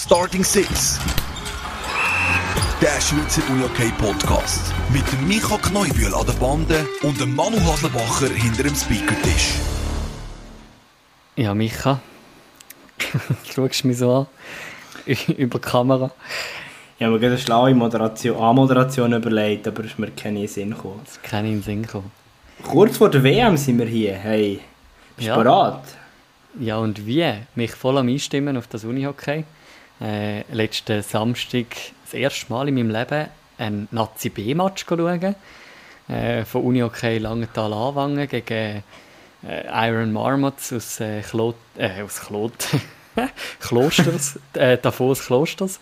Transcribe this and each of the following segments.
Starting Six. Der Schweizer UJK Podcast. Mit dem Micha Kneubühl an der Bande und dem Manu Haslebacher hinter dem Speakertisch. Ja, Micha. du schaust mich so an. Über die Kamera. Ich habe mir gerade eine schlaue Moderation, Anmoderation überlegt, aber es ist mir keinen Sinn gekommen. Es ist keinen Sinn gekommen. Kurz vor der WM sind wir hier. Hey, bist du Ja. bereit? Ja, und wie? Mich voll am Einstimmen auf das Unihockey. Äh, letzten Samstag das erste Mal in meinem Leben ein Nazi-B-Match schauen. Äh, von Unihockey Langenthal-Anwangen gegen äh, Iron Marmots aus, äh, Klot äh, aus Klot Klosters, äh, Davos Klosters.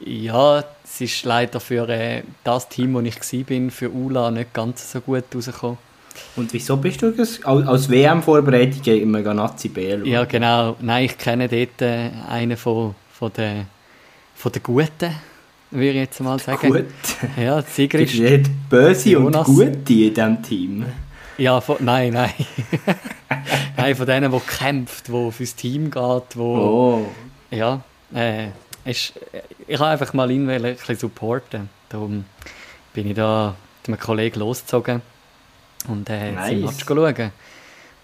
Ja, es ist leider für äh, das Team, wo ich war, für ULA nicht ganz so gut rausgekommen. Und wieso bist du das? Als, WM-Vorbereitung wir Nazi B? Ja, genau. Nein, ich kenne dort äh, einen von, von den von den Guten, würde ich jetzt mal sagen. Gut. Ja, Es Sigrid. gibt nicht böse Jonas. und gute in diesem Team. Ja, von, nein, nein. nein, von denen, die kämpft, die fürs Team geht, wo Oh. ja, äh, ist, ich habe einfach mal ihn ein bisschen supporten. Darum bin ich da mit einem Kollegen losgezogen und äh, Nice. nice. Match schauen.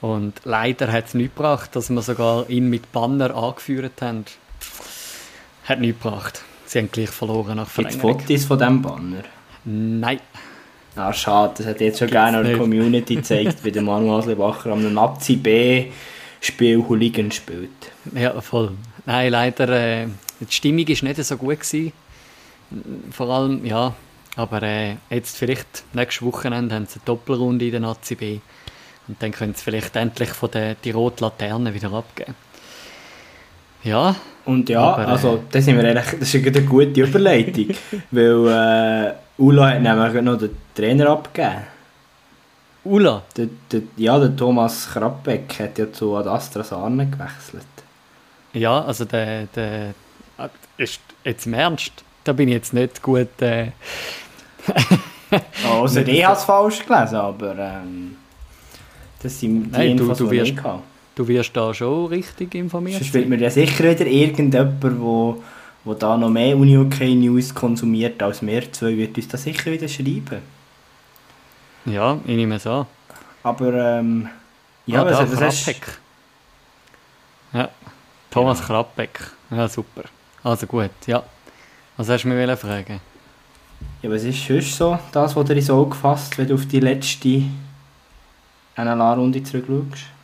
Und leider hat es nichts gebracht, dass wir sogar ihn mit Banner angeführt haben. Hat nichts gebracht. Sie haben gleich verloren nach Gibt es Verlängerung. Fotos von diesem Banner? Nein. Ah, schade, das hat jetzt schon Gibt's gerne der nicht. Community gezeigt, wie der Manu Haslebacher am Nazi B-Spiel Hooligan spielt. Ja, voll. Nein, leider, äh, die Stimmung war nicht so gut. Gewesen. Vor allem, ja, aber äh, jetzt vielleicht nächstes Wochenende haben sie eine Doppelrunde in der Nazi B. Und dann können sie vielleicht endlich von der, die rote Laterne wieder abgeben. Ja, Und ja, Aber, äh, also das, sind wir eigentlich, das ist eine gute Überleitung, weil äh, Ula hat nämlich noch den Trainer abgegeben. Ula, Der, der, ja, der Thomas Krabbeck hat ja zu Ad Astra Sarne gewechselt. ja, also der, der ah, ist jetzt im Ernst, da bin ich jetzt nicht gut. Äh, Also ich habe es falsch gelesen, aber ähm, das sind die Nein, du- Infos, du die ich wirst- nicht hatte. Du wirst da schon richtig informiert. Sonst wird mir ja sicher wieder irgendjemand, wo, wo da noch mehr Uni-UK-News konsumiert als wir zwei, wird uns das sicher wieder schreiben. Ja, ich nehme es an. Aber ähm, ja, ah, da, also, das ist, Krabbeck. Ja, Thomas Krabbeck. Ja, super. Also gut, ja. Was hast du mir fragen? ja, was ist sonst so das, was dir ins Auge fasst, wenn du auf die letzte NLA-Runde zurückschaust?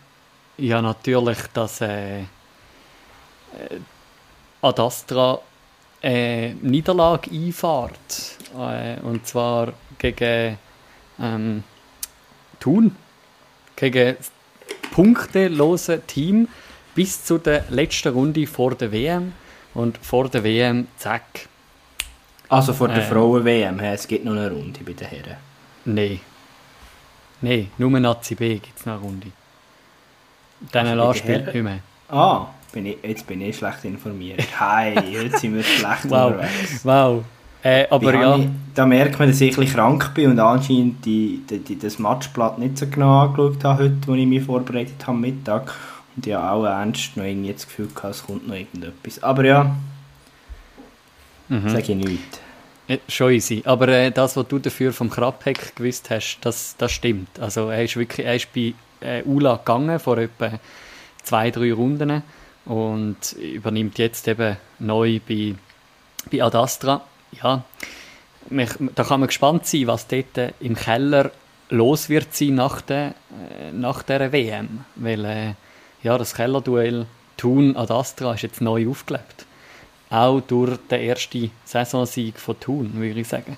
Ja, natürlich, dass äh, äh, Ad Astra äh, Niederlage einfahrt. Äh, und zwar gegen ähm, Thun. Gegen das punktelose Team bis zu der letzten Runde vor der WM. Und vor der WM, zack, Also vor der Äh. Frauen-WM, es gibt noch eine Runde bei den Herren. Nein. Nein, nur Nazi B gibt es noch eine Runde. Dann bei spielt nicht mehr. Ah, bin ich, jetzt bin ich schlecht informiert. Hi, jetzt sind wir schlecht Wow. unterwegs. Wow. Äh, aber ja, Ich, da merkt man, dass ich ein krank bin und anscheinend die, die, die, das Matchblatt nicht so genau angeschaut habe heute, als ich mich vorbereitet habe am Mittag. Und ich habe auch ernst noch irgendwie das Gefühl gehabt, es kommt noch irgendetwas. Aber ja, mhm. sage ich nichts. Schon easy. Aber äh, das, was du dafür vom Krabbeck gewusst hast, das, das stimmt. Also er ist wirklich, er ist bei äh, ULA gegangen vor etwa zwei, drei Runden und übernimmt jetzt eben neu bei, bei Ad Astra. Ja, da kann man gespannt sein, was dort im Keller los wird sein nach der, äh, nach der WM. Weil äh, ja, das Kellerduell Thun Ad Astra ist jetzt neu aufgelebt. Auch durch den ersten Saisonsieg von Thun, würde ich sagen.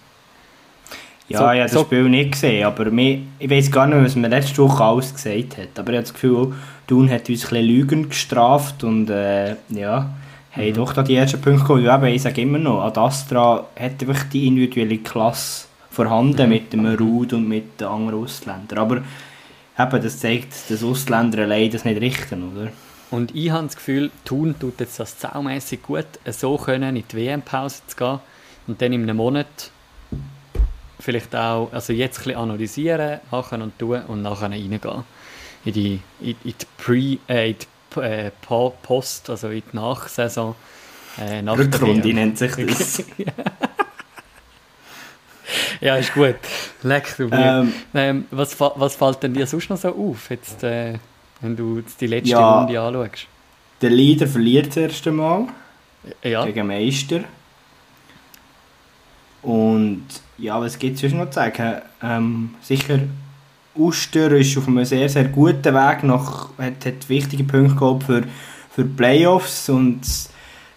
Ja, So- ich habe das so- Spiel nicht gesehen, aber mir, ich weiß gar nicht, was mir letzte Woche alles gesagt hat. Aber ich habe das Gefühl, Thun hat uns ein bisschen Lügen gestraft und äh, ja, haben doch da die ersten Punkte geholt. Ja, ich sage immer noch, Ad Astra hat einfach die individuelle Klasse vorhanden mit dem Rud und mit den anderen Ausländern. Aber eben, das zeigt, dass Ausländer allein das nicht richten, oder? Und ich habe das Gefühl, Thun tut jetzt das saumässig gut, so können in die WM-Pause zu gehen und dann in einem Monat vielleicht auch, also jetzt ein bisschen analysieren, machen und tun und nachher reingehen. In die, in, in die Pre, äh, in die äh, Po- Post, also in die Nachsaison. Äh, nach Rückrunde nennt sich das. Ja, ist gut. Leck du mir. ähm, Ähm, was, was fällt denn dir sonst noch so auf, jetzt, äh, wenn du jetzt die letzte Ja. Runde anschaust? der Leader verliert das erste Mal Ja, gegen Meister. Und ja, was gibt es sonst noch zu sagen? Ähm, sicher, Uster ist auf einem sehr, sehr guten Weg, noch, hat, hat wichtige Punkte gehabt für, für die Playoffs und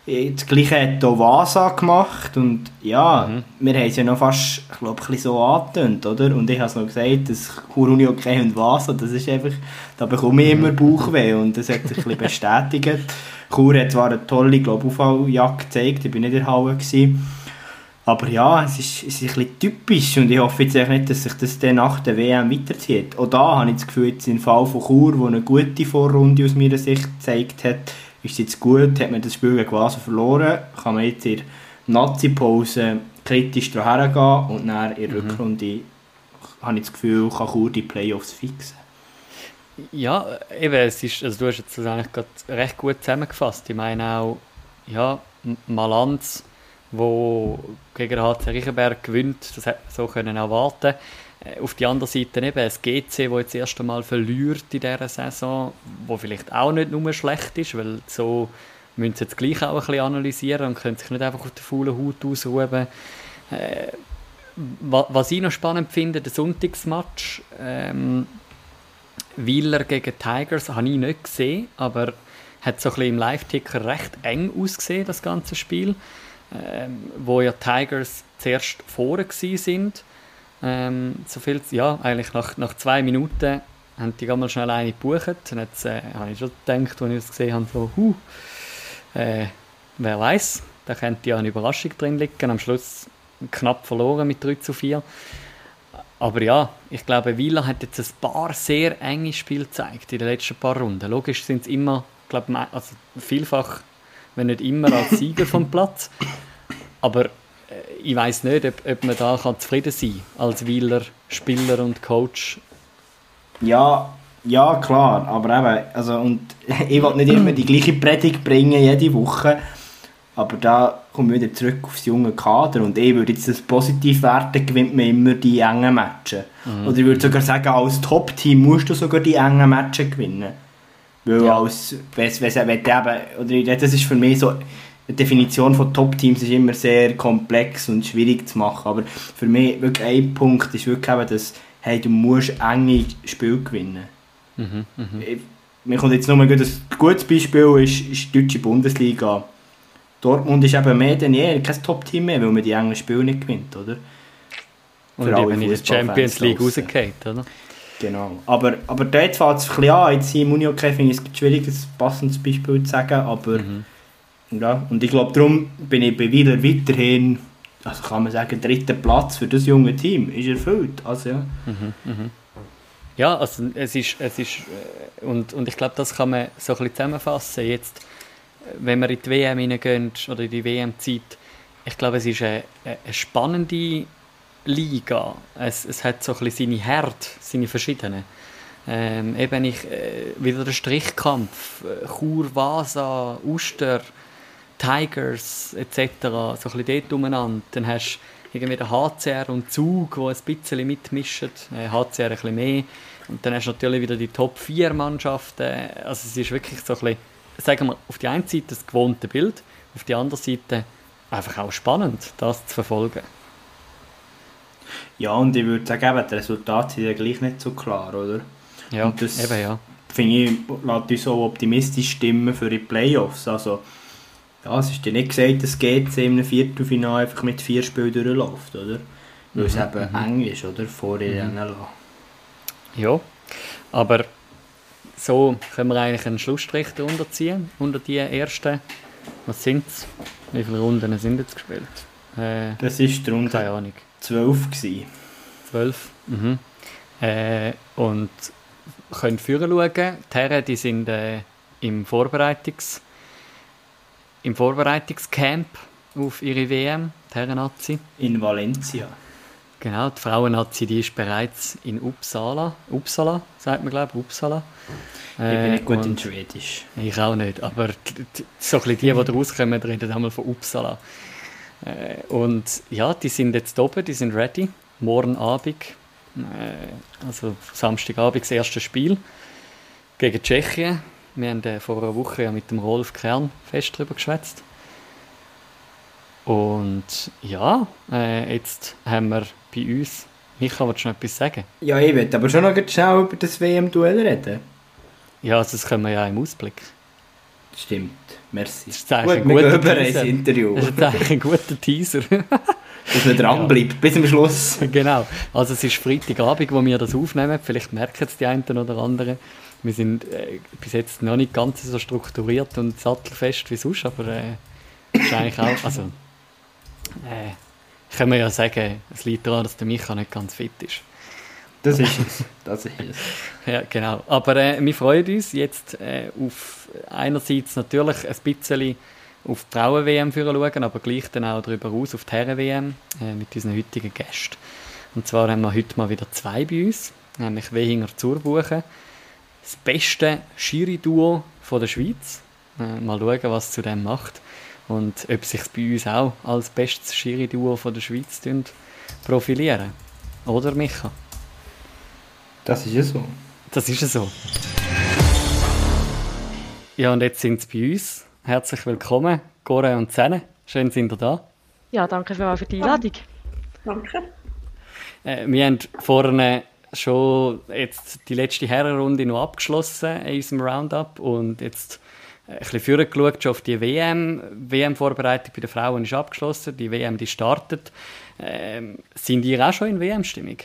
das Gleiche hat auch Vasa gemacht und ja, Mhm. wir haben es ja noch fast, ich glaube, ein so angetönt, oder? Und ich habe es noch gesagt, dass Chur okay und Vasa, das ist einfach, da bekomme ich immer Bauchweh und das hat sich ein bisschen bestätigt. Chur hat zwar eine tolle, glaube ich, Aufholjagd gezeigt, ich bin nicht in der Halle gewesen, aber ja, es ist, es ist ein bisschen typisch und ich hoffe jetzt echt nicht, dass sich das dann nach der WM weiterzieht. Auch da habe ich das Gefühl, jetzt im Fall von Chur, wo eine gute Vorrunde aus meiner Sicht gezeigt hat, ist es jetzt gut, hat man das Spiel gegen Basel verloren, kann man jetzt in der Nazi-Pause kritisch daran hergehen und dann in der Rückrunde habe ich das Gefühl, kann Chur die Playoffs fixen. ja eben, es ist, also du hast jetzt das eigentlich gerade recht gut zusammengefasst. Ich meine auch, ja, Malanz, wo gegen HC Riechenberg gewinnt, das hat man so können erwarten. Äh, Auf die andere Seite eben das GC, wo jetzt das erste Mal verliert in dieser Saison, wo vielleicht auch nicht nur schlecht ist, weil so müssen sie jetzt gleich auch ein bisschen analysieren und können sich nicht einfach auf der faulen Haut ausruhen. Äh, wa- was ich noch spannend finde, der Sonntagsmatch, ähm, Wieler gegen Tigers, habe ich nicht gesehen, aber hat so ein bisschen im Live-Ticker recht eng ausgesehen, das ganze Spiel. Ähm, wo ja Tigers zuerst vorne sind. Ähm, so viel, ja, eigentlich nach, nach zwei Minuten haben die mal schnell eine gebucht. Und jetzt äh, habe ich schon gedacht, als ich das gesehen habe, so, huh, äh, wer weiß, da könnte ja eine Überraschung drin liegen. Am Schluss knapp verloren mit 3 zu 4. Aber ja, ich glaube, Wieler hat jetzt ein paar sehr enge Spiele gezeigt in den letzten paar Runden. Logisch sind sie immer, glaube also vielfach, wenn nicht immer, als Sieger vom Platz. Aber äh, ich weiß nicht, ob, ob man da kann zufrieden sein kann, als Wieler Spieler und Coach. Ja, ja, klar, aber eben, also, und ich will nicht immer die gleiche Predigt bringen, jede Woche, aber da kommen wir wieder zurück aufs junge Kader und ich würde jetzt das positiv werten, gewinnt man immer die engen Matches. Oder ich würde sogar sagen, als Top-Team musst du sogar die engen Matches gewinnen. Weil Ja. als, wes, wes, wenn du eben, oder das ist für mich so, die Definition von Top-Teams ist immer sehr komplex und schwierig zu machen, aber für mich wirklich ein Punkt ist wirklich eben, dass hey, du musst enge Spiele gewinnen. Mhm, mhm. Ich- Mir kommt jetzt nur mal gut, ein gutes Beispiel ist, ist die deutsche Bundesliga. Dortmund ist eben mehr denn je kein Top-Team mehr, weil man die engen Spiele nicht gewinnt, oder? Und Für eben in der Champions League rausgefallen, oder? Genau. Aber, aber dort fängt es ein bisschen an. Jetzt im Unihockey finde ich es schwierig, ein passendes Beispiel zu sagen, aber Mhm. ja. Und ich glaube, darum bin ich bei Wieler weiterhin, also kann man sagen, dritter Platz für das junge Team ist erfüllt. Also ja. Mhm, mhm. Ja, also es ist, es ist äh, und, und ich glaube, das kann man so ein bisschen zusammenfassen. Jetzt, wenn wir in die WM hineingehen oder in die WM-Zeit, ich glaube, es ist eine, eine spannende Liga. Es, es hat so ein bisschen seine Herd, seine verschiedenen. Ähm, eben ich, äh, wieder der Strichkampf, äh, Chur, Vasa, Uster, Tigers etc. So ein bisschen dort umeinander. Dann hast du irgendwie den HCR und Zug, die ein bisschen mitmischen. Äh, HCR ein bisschen mehr. Und dann hast du natürlich wieder die Top 4 Mannschaften. Also es ist wirklich so ein bisschen, sagen wir, auf die eine Seite das gewohnte Bild, auf die andere Seite einfach auch spannend, das zu verfolgen. Ja, und ich würde sagen, eben, die Resultate sind ja gleich nicht so klar, oder? Ja, Und das- eben ja. finde ich, lässt uns auch optimistisch stimmen für die Playoffs. Also, ja, es ist ja nicht gesagt, dass GC im Viertelfinale einfach mit vier Spielen durchläuft, oder? Weil es Mhm, eben eng ist, oder? Vor ihr mhm. Ja, aber so können wir eigentlich einen Schlussstrich darunter ziehen, unter die ersten, was sind es? Wie viele Runden sind jetzt gespielt? Äh, Das war die Runde keine Ahnung, 12. Gewesen. zwölf. Mhm. Äh, und können führen schauen. Die Herren, die sind äh, im, Vorbereitungs im Vorbereitungscamp auf ihre WM, die Nazi. In Valencia. Genau, die Frauennazi, die ist bereits in Uppsala. Uppsala, sagt man, glaube ich, Uppsala. ich bin nicht gut und- in Schwedisch. Ich auch nicht, aber so ein bisschen die, die da rauskommen, reden einmal von Uppsala. Äh, und ja, die sind jetzt oben, die sind ready. Morgen Abend, äh, also Samstagabend, das erste Spiel gegen Tschechien. Wir haben äh, vor einer Woche ja mit dem Rolf Kern fest darüber geschwätzt. Und ja, äh, jetzt haben wir bei uns. Micha, willst du noch etwas sagen? Ja, ich will aber schon noch schnell über das WM-Duell reden. Ja, also das können wir ja im Ausblick. Stimmt, merci. Das ist eigentlich Gut, ein guter Teaser. Interview, Das ist eigentlich ein guter Teaser. dass man dranbleibt, bis zum Schluss. genau. Also es ist Freitagabend, wo wir das aufnehmen. Vielleicht merken es die einen oder anderen. Wir sind äh, bis jetzt noch nicht ganz so strukturiert und sattelfest wie sonst, aber äh, ist eigentlich auch, also äh, können wir ja sagen, es liegt daran, dass der Micha nicht ganz fit ist. Das ist es. Das ist es. Ja, genau. Aber äh, wir freuen uns jetzt äh, auf einerseits natürlich ein bisschen auf die Frauen-WM schauen, aber gleich dann auch darüber aus auf die Herren-WM äh, mit unseren heutigen Gästen. Und zwar haben wir heute mal wieder zwei bei uns, nämlich Wehinger Zurbuchen, das beste Schiri-Duo der Schweiz. Äh, mal schauen, was zu dem macht und ob sich bei uns auch als bestes Schiri-Duo der Schweiz profilieren. Oder, Micha? Das ist ja so. Das ist es so. Ja, und jetzt sind sie bei uns. Herzlich willkommen, Gore und Zene. Schön, sind ihr da. Ja, danke vielmals für die Einladung. Danke. Äh, wir haben vorne schon jetzt die letzte Herrenrunde noch abgeschlossen in unserem Roundup und jetzt ein bisschen vorher geschaut schon auf die WM. WM-Vorbereitung bei den Frauen ist abgeschlossen, die WM die startet. Ähm, sind ihr auch schon in WM-Stimmung?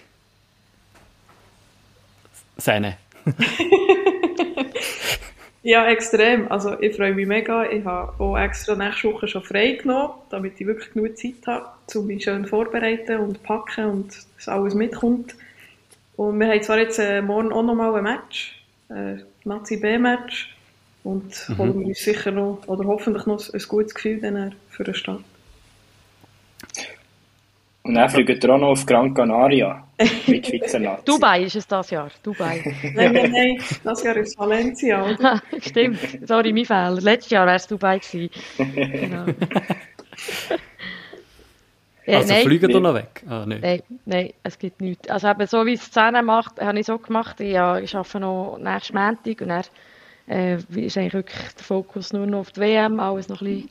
Sene. Ja, extrem. Also ich freue mich mega. Ich habe auch extra nächste Woche schon frei genommen, damit ich wirklich genug Zeit habe, um mich schön vorbereiten und packen und dass alles mitkommt. Und wir haben zwar jetzt äh, morgen auch noch mal ein Match, äh, Nazi-B-Match. Und holen wir uns sicher noch, oder hoffentlich noch ein gutes Gefühl für den Start. Und dann fliegt er auch noch auf Gran Canaria mit Schweizer Nazi. Dubai ist es das Jahr. Dubai. Nein, nein, nein, das Jahr ist Valencia, oder? Stimmt. Sorry, mein Fehler. Letztes Jahr wäre es Dubai gewesen. Genau. Also nein, fliegen ihr noch weg? Ah, nicht. nein, nein, es gibt nichts. Also eben so wie es Szene macht, habe ich so gemacht. Ich, ja, ich arbeite noch nächsten Montag und dann äh, ist eigentlich wirklich der Fokus nur noch auf die WM, alles noch ein bisschen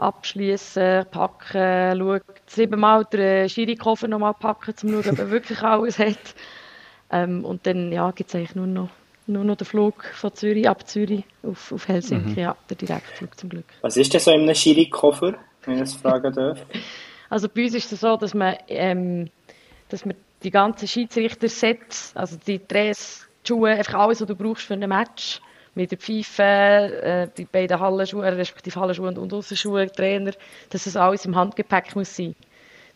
abschließen, packen, schauen, siebenmal den Schirikoffer noch mal packen, um zu schauen, ob er wirklich alles hat. Ähm, und dann ja, gibt es eigentlich nur noch, nur noch den Flug von Zürich ab Zürich auf, auf Helsinki, ja, der Direktflug zum Glück. Was ist denn so in einem Schiri-Koffer, wenn ich das fragen darf? Also bei uns ist es so, dass man, ähm, dass man die ganzen Schiedsrichter-Sets, also die Dress, die Schuhe, einfach alles, was du brauchst für ein Match, mit der Pfeife, äh, die beiden Hallenschuhe, respektive Hallenschuhe und, Aussenschuhe, Trainer, dass es alles im Handgepäck muss sein.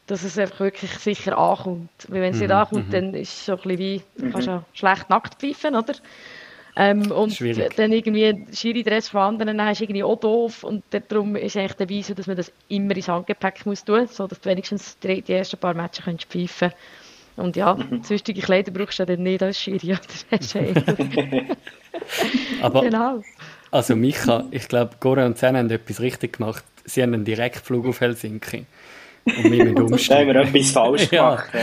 Dass es einfach wirklich sicher ankommt. Weil wenn es nicht ankommt, dann ist es so ein bisschen wie, du kannst ja schlecht nackt pfeifen, oder? Ähm, und Schwierig. dann irgendwie ein Schiri-Dress von anderen nehmen, ist irgendwie auch doof. Und darum ist eigentlich der Weise, dass man das immer ins Handgepäck muss tun, so dass du wenigstens die, die ersten paar Matches kannst pfeifen Und ja, sonstige Kleider brauchst du ja dann nicht als Schiri. Oder? Das ist ja eh- Aber genau. Also Micha, ich glaube, Gore und Zen haben etwas richtig gemacht. Sie haben einen Direktflug auf Helsinki. Und wir müssen Da haben umsteigen. wir etwas falsch gemacht. ja.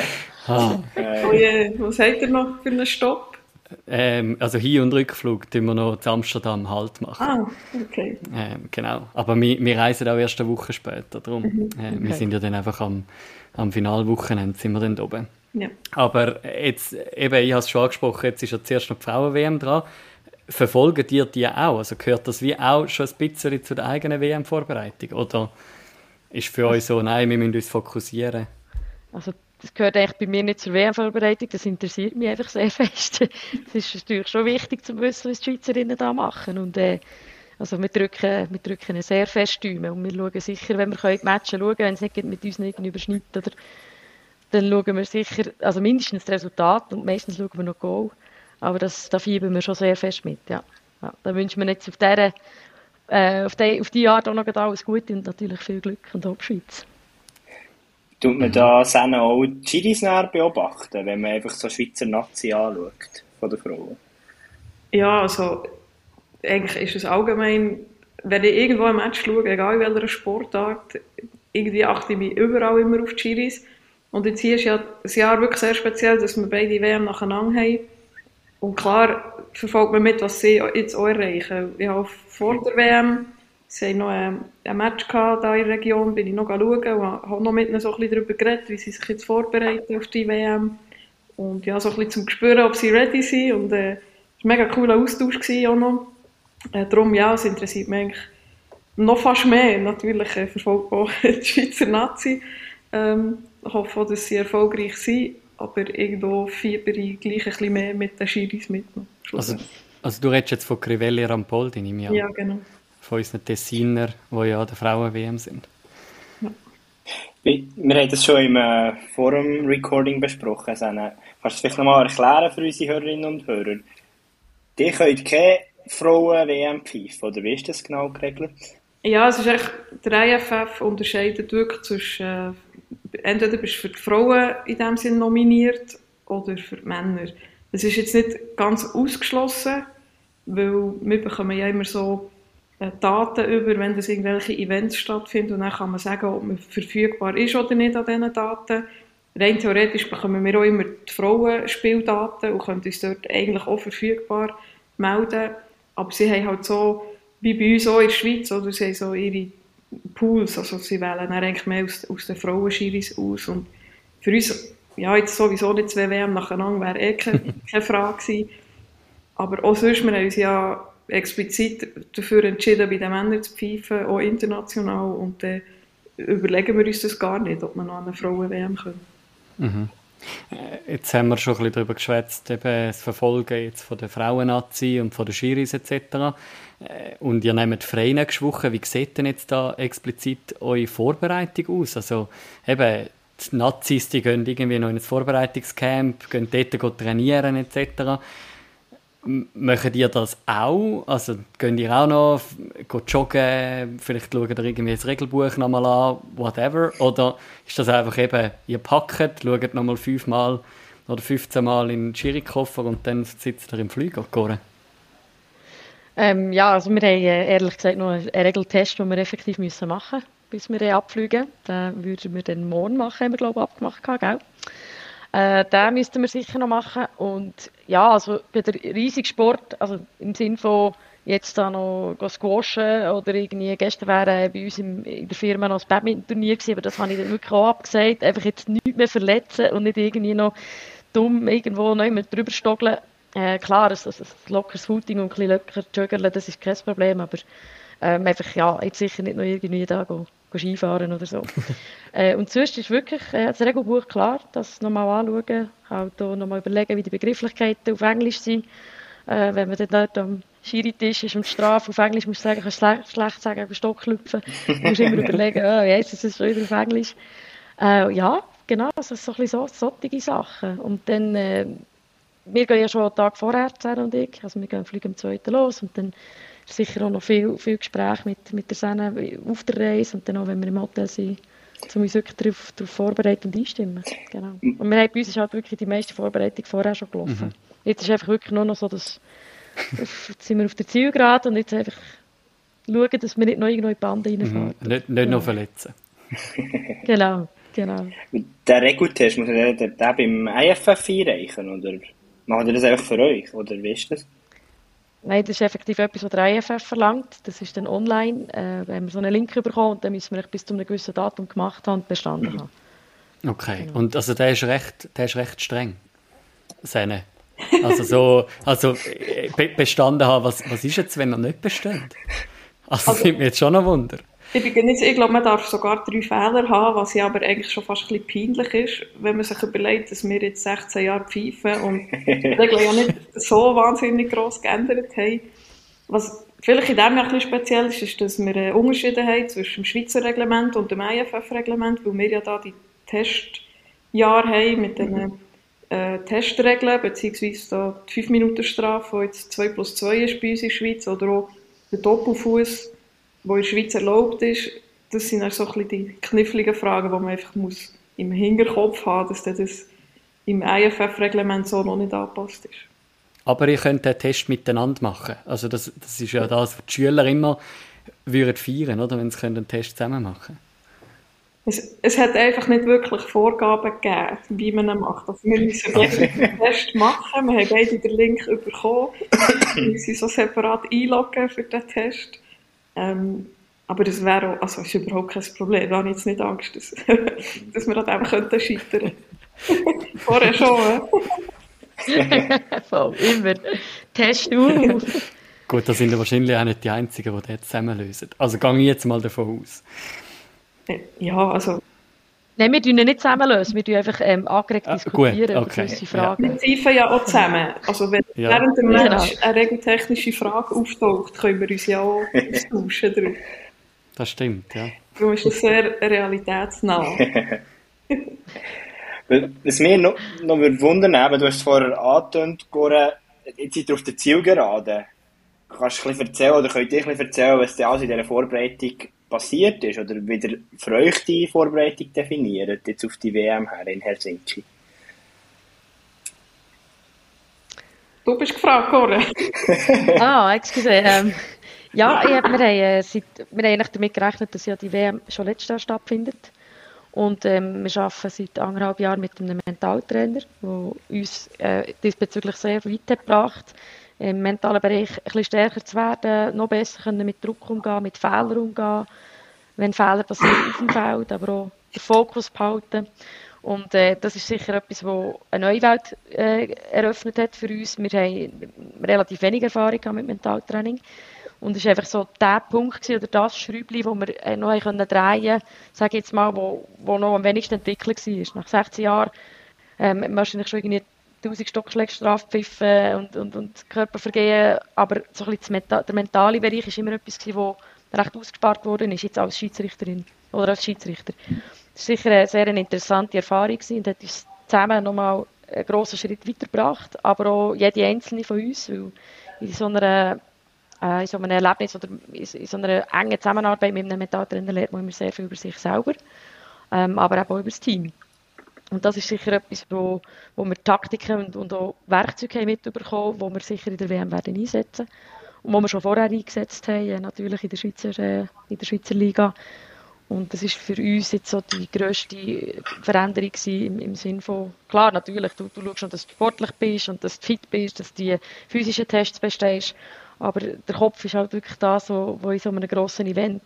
Ah, je, was habt ihr noch für einen Stopp? ähm, also Hin- und Rückflug tun wir noch zu Amsterdam Halt machen. Ah, okay. Ähm, genau. Aber wir, wir reisen auch erst eine Woche später. Darum. Äh, Wir Okay. sind ja dann einfach am, am Finalwochenende sind wir dann oben. Ja. Aber jetzt, eben, ich habe es schon angesprochen, jetzt ist ja zuerst noch die Frauen-WM dran. Verfolgen ihr die auch? Also gehört das wie auch schon ein bisschen zu der eigenen WM-Vorbereitung? Oder ist für euch so, nein, wir müssen uns fokussieren? Also das gehört eigentlich bei mir nicht zur WM-Vorbereitung, das interessiert mich einfach sehr fest. Es ist natürlich schon wichtig zu wissen, was die Schweizerinnen da machen. Und, äh, also wir drücken, wir drücken sehr fest Däumen und wir schauen sicher, wenn wir können, die Matches schauen wenn es nicht mit uns irgendwie überschneidet, oder, dann schauen wir sicher, also mindestens das Resultat und meistens schauen wir noch Goal. Aber das, da fiebern wir schon sehr fest mit, ja. ja da wünschen wir jetzt auf dieser äh, auf, die, auf die Art auch noch alles Gute und natürlich viel Glück und auch die Schweiz. Tut man da dann auch die näher beobachten, wenn man einfach so Schweizer Nazi anschaut, von den Frauen? Ja, also eigentlich ist es allgemein, wenn ich irgendwo ein Match schaue, egal in welcher Sportart, irgendwie achte ich mich überall immer auf die Schiris. Und jetzt hier ist ja das Jahr wirklich sehr speziell, dass wir beide WM nacheinander haben. Und klar verfolgt man mit, was sie jetzt auch erreichen. Ich habe vor der WM Sie haben noch ein, ein Match gehabt in der Region, bin ich noch schauen und habe noch mit ihnen so ein bisschen darüber geredet, wie sie sich jetzt vorbereiten auf die WM. Und ja, so ein bisschen zum Spüren, ob sie ready sind. Und äh, es war ein mega cooler Austausch gewesen auch noch. Äh, darum, ja, es interessiert mich eigentlich noch fast mehr. Natürlich äh, verfolgt auch die Schweizer Nazi. Ähm, hoffe auch, dass sie erfolgreich sind. Aber irgendwo fieber ich gleich ein bisschen mehr mit den Schiris mit. Also, also du redest jetzt von Crivelli Rampoldi, nehme ich an. Ja, genau von unseren Tessiner, die ja der Frauen-WM sind. Ja. Wir haben das schon im äh, Forum-Recording besprochen. Kannst du es vielleicht nochmal erklären für unsere Hörerinnen und Hörer? Die können keine Frauen-WM pfeifen, oder wie ist das genau geregelt? Ja, es ist echt, der IFF unterscheidet wirklich zwischen, äh, entweder bist du für die Frauen in dem Sinne nominiert oder für die Männer. Das ist jetzt nicht ganz ausgeschlossen, weil wir bekommen ja immer so äh, Daten über, wenn das irgendwelche Events stattfinden und dann kann man sagen, ob man verfügbar ist oder nicht an diesen Daten. Rein theoretisch bekommen wir auch immer die Frauenspieldaten und können uns dort eigentlich auch verfügbar melden. Aber sie haben halt so, wie bei uns auch in der Schweiz, oder sie haben so ihre Pools, also sie wählen dann eigentlich mehr aus, aus den Frauenschiris aus. Und für uns, ja, jetzt sowieso nicht zwei WM nacheinander wäre eh keine, keine Frage gewesen. Aber auch sonst, wir haben uns ja explizit dafür entschieden, bei den Männern zu pfeifen, auch international. Und dann überlegen wir uns das gar nicht, ob wir noch an eine Frauen-WM können. Mhm. Äh, jetzt haben wir schon ein bisschen darüber geschwätzt, eben das Verfolgen jetzt von der Frauen-Nazi und von den Schiris etc. Äh, und ihr nehmt freien Wochen. Wie sieht denn jetzt da explizit eure Vorbereitung aus? Also eben, die Nazis, die gehen irgendwie noch ins Vorbereitungscamp, gehen dort trainieren etc. Machen ihr das auch? Also gehen ihr auch noch joggen, vielleicht schaut ihr irgendwie das Regelbuch nochmal an, whatever? Oder ist das einfach eben, ihr packt, schaut nochmal fünfmal oder 15 Mal in den Schirikoffer und dann sitzt ihr im Flüger? Ähm, ja, also wir haben äh, ehrlich gesagt noch einen Regeltest, den wir effektiv müssen machen müssen, bis wir abfliegen. Den würden wir dann morgen machen, haben wir glaube ich abgemacht, gell? Äh, den müssten wir sicher noch machen. Und ja, also bei der riesigen Sport, also im Sinne von jetzt da noch squashen oder irgendwie, gestern wäre bei uns im, in der Firma noch das Badminton-Turnier gewesen, aber das habe ich dann wirklich auch abgesagt. Einfach jetzt nichts mehr verletzen und nicht irgendwie noch dumm irgendwo noch immer drüber stogeln. Äh, klar, ein, ein lockeres Footing und ein bisschen locker joggerle, das ist kein Problem, aber ähm, einfach, ja, jetzt sicher nicht noch irgendwie da gehen. Skifahren oder so. äh, und sonst ist wirklich äh, das Regelbuch klar, das nochmal anschauen, halt nochmal überlegen, wie die Begrifflichkeiten auf Englisch sind. Äh, wenn man dann dort am Schiri-Tisch ist und Strafe auf Englisch muss sagen, kannst du schlecht sagen, auf Stock klopfen. Du musst immer überlegen, oh, jetzt ist es schon wieder auf Englisch. Äh, ja, genau, also so ein bisschen so, solche Sachen. Und dann, äh, wir gehen ja schon einen Tag vorher, Sarah und ich, also wir gehen fliegen am 2. los und dann sicher auch noch viel, viel Gespräche mit, mit der Sene auf der Reise und dann auch, wenn wir im Hotel sind, um uns wirklich darauf, darauf vorbereiten und einstimmen. Genau. Und wir haben, bei uns ist halt wirklich die meiste Vorbereitung vorher schon gelaufen. Mhm. Jetzt ist einfach wirklich nur noch so, dass jetzt sind wir auf der Zielgerade und jetzt einfach schauen, dass wir nicht noch irgendwo in die Bande reinfahren. Mhm. Nicht, nicht noch verletzen. genau, genau. Der Regeltest, muss man den, den beim IFF einreichen oder machen ihr das einfach für euch oder wie ist das? Nein, das ist effektiv etwas, was der IFF verlangt. Das ist dann online. Äh, wenn wir so einen Link bekommen dann müssen wir bis zu einem gewissen Datum gemacht haben und bestanden haben. Okay, genau. und also der ist recht, der ist recht streng. Seine. Also so, also be bestanden haben, was, was ist jetzt, wenn er nicht besteht? Also, also finde mich jetzt schon ein Wunder. Ich, bin nicht, ich glaube, man darf sogar drei Fehler haben, was ja aber eigentlich schon fast ein bisschen peinlich ist, wenn man sich überlegt, dass wir jetzt 16 Jahre pfeifen und die Regeln ja nicht so wahnsinnig gross geändert haben. Was vielleicht in dem Jahr ein bisschen speziell ist, ist, dass wir äh, Unterschiede haben zwischen dem Schweizer Reglement und dem IFF-Reglement, weil wir ja da die Testjahre haben mit den äh, Testregeln, beziehungsweise da die 5-Minuten-Strafe, die jetzt 2 plus 2 ist bei uns in der Schweiz, oder auch der Doppelfuß wo in der Schweiz erlaubt ist, das sind auch so ein bisschen die kniffligen Fragen, die man einfach muss im Hinterkopf haben, dass das im IFF-Reglement so noch nicht angepasst ist. Aber ihr könnt den Test miteinander machen. Also das, das ist ja das, was die Schüler immer würden feiern, oder? wenn sie einen Test zusammen machen. Es, es hat einfach nicht wirklich Vorgaben gegeben, wie man ihn macht. Also wir müssen den Test machen, wir haben beide den Link bekommen, wir müssen so separat einloggen für den Test. Ähm, aber das wäre auch, also ist überhaupt kein Problem, da habe ich jetzt nicht Angst, dass, dass wir das einfach könnten scheitern Vorher schon. Voll, immer. Test auf. Gut, da sind ja wahrscheinlich auch nicht die Einzigen, die das zusammenlösen. Also gehe ich jetzt mal davon aus. Ja, also... Nein, wir tun nicht zusammenlösen, wir tun einfach ähm, angeregt ah, diskutieren gut, okay. über gewisse Fragen. Ja. Wir pfeifen ja auch zusammen. Also wenn ja. während dem Match genau. eine regeltechnische Frage auftaucht, können wir uns ja auch austauschen darüber. Das stimmt, ja. Darum ist das sehr realitätsnah. Was mich noch, noch wundern würde, du hast es vorher angetönt, Gore, jetzt seid ihr auf der Zielgerade. Kannst du ein bisschen erzählen, oder könnt ihr ein bisschen erzählen, was da alles in dieser Vorbereitung passiert ist, oder wie ihr für euch die Vorbereitung definiert, jetzt auf die WM her in Helsinki? Du bist gefragt, Gore. ah, excuse. Ähm, ja, ich hab, wir, haben, äh, seit, wir haben eigentlich damit gerechnet, dass ja die WM schon letztes Jahr stattfindet. Und ähm, wir arbeiten seit anderthalb Jahren mit einem Mentaltrainer, der uns äh, diesbezüglich sehr weit gebracht im mentalen Bereich ein bisschen stärker zu werden, noch besser können mit Druck umgehen, mit Fehlern umgehen, wenn Fehler passieren auf dem Feld, aber auch den Fokus behalten. Und äh, das ist sicher etwas, das eine neue Welt äh, eröffnet hat für uns. Wir haben relativ wenig Erfahrung mit Mentaltraining. Und es war einfach so der Punkt gewesen, oder das Schräubchen, wo wir äh, noch können drehen konnten, sage ich jetzt mal, wo, wo noch am wenigsten entwickelt war. Nach 16 Jahren ähm, wahrscheinlich schon irgendwie 1000 Stockschläge Strafpfiffen und, und, und Körpervergehen, aber so ein bisschen Meta der mentale Bereich ist immer etwas wo recht ausgespart worden jetzt als Schiedsrichterin oder als Schiedsrichter. Das war sicher eine sehr interessante Erfahrung und hat uns zusammen nochmal einen grossen Schritt weitergebracht, aber auch jede einzelne von uns, weil in so einer äh, in so einem Erlebnis oder in, so einer engen Zusammenarbeit mit einem Mentaltrainer lernt man immer sehr viel über sich selber, ähm, aber auch über das Team. Und das ist sicher etwas, wo, wo wir Taktiken und, und auch Werkzeuge haben mitbekommen, wo wir sicher in der WM werden einsetzen und wo wir schon vorher eingesetzt haben, äh, natürlich in der Schweizer, äh, in der Schweizer Liga. Und das ist für uns jetzt so die grösste Veränderung im, im Sinne von, klar, natürlich, du, du schaust schon, dass du sportlich bist und dass du fit bist, dass du die physischen Tests bestehst, aber der Kopf ist halt wirklich das, wo, wo in so einem grossen Event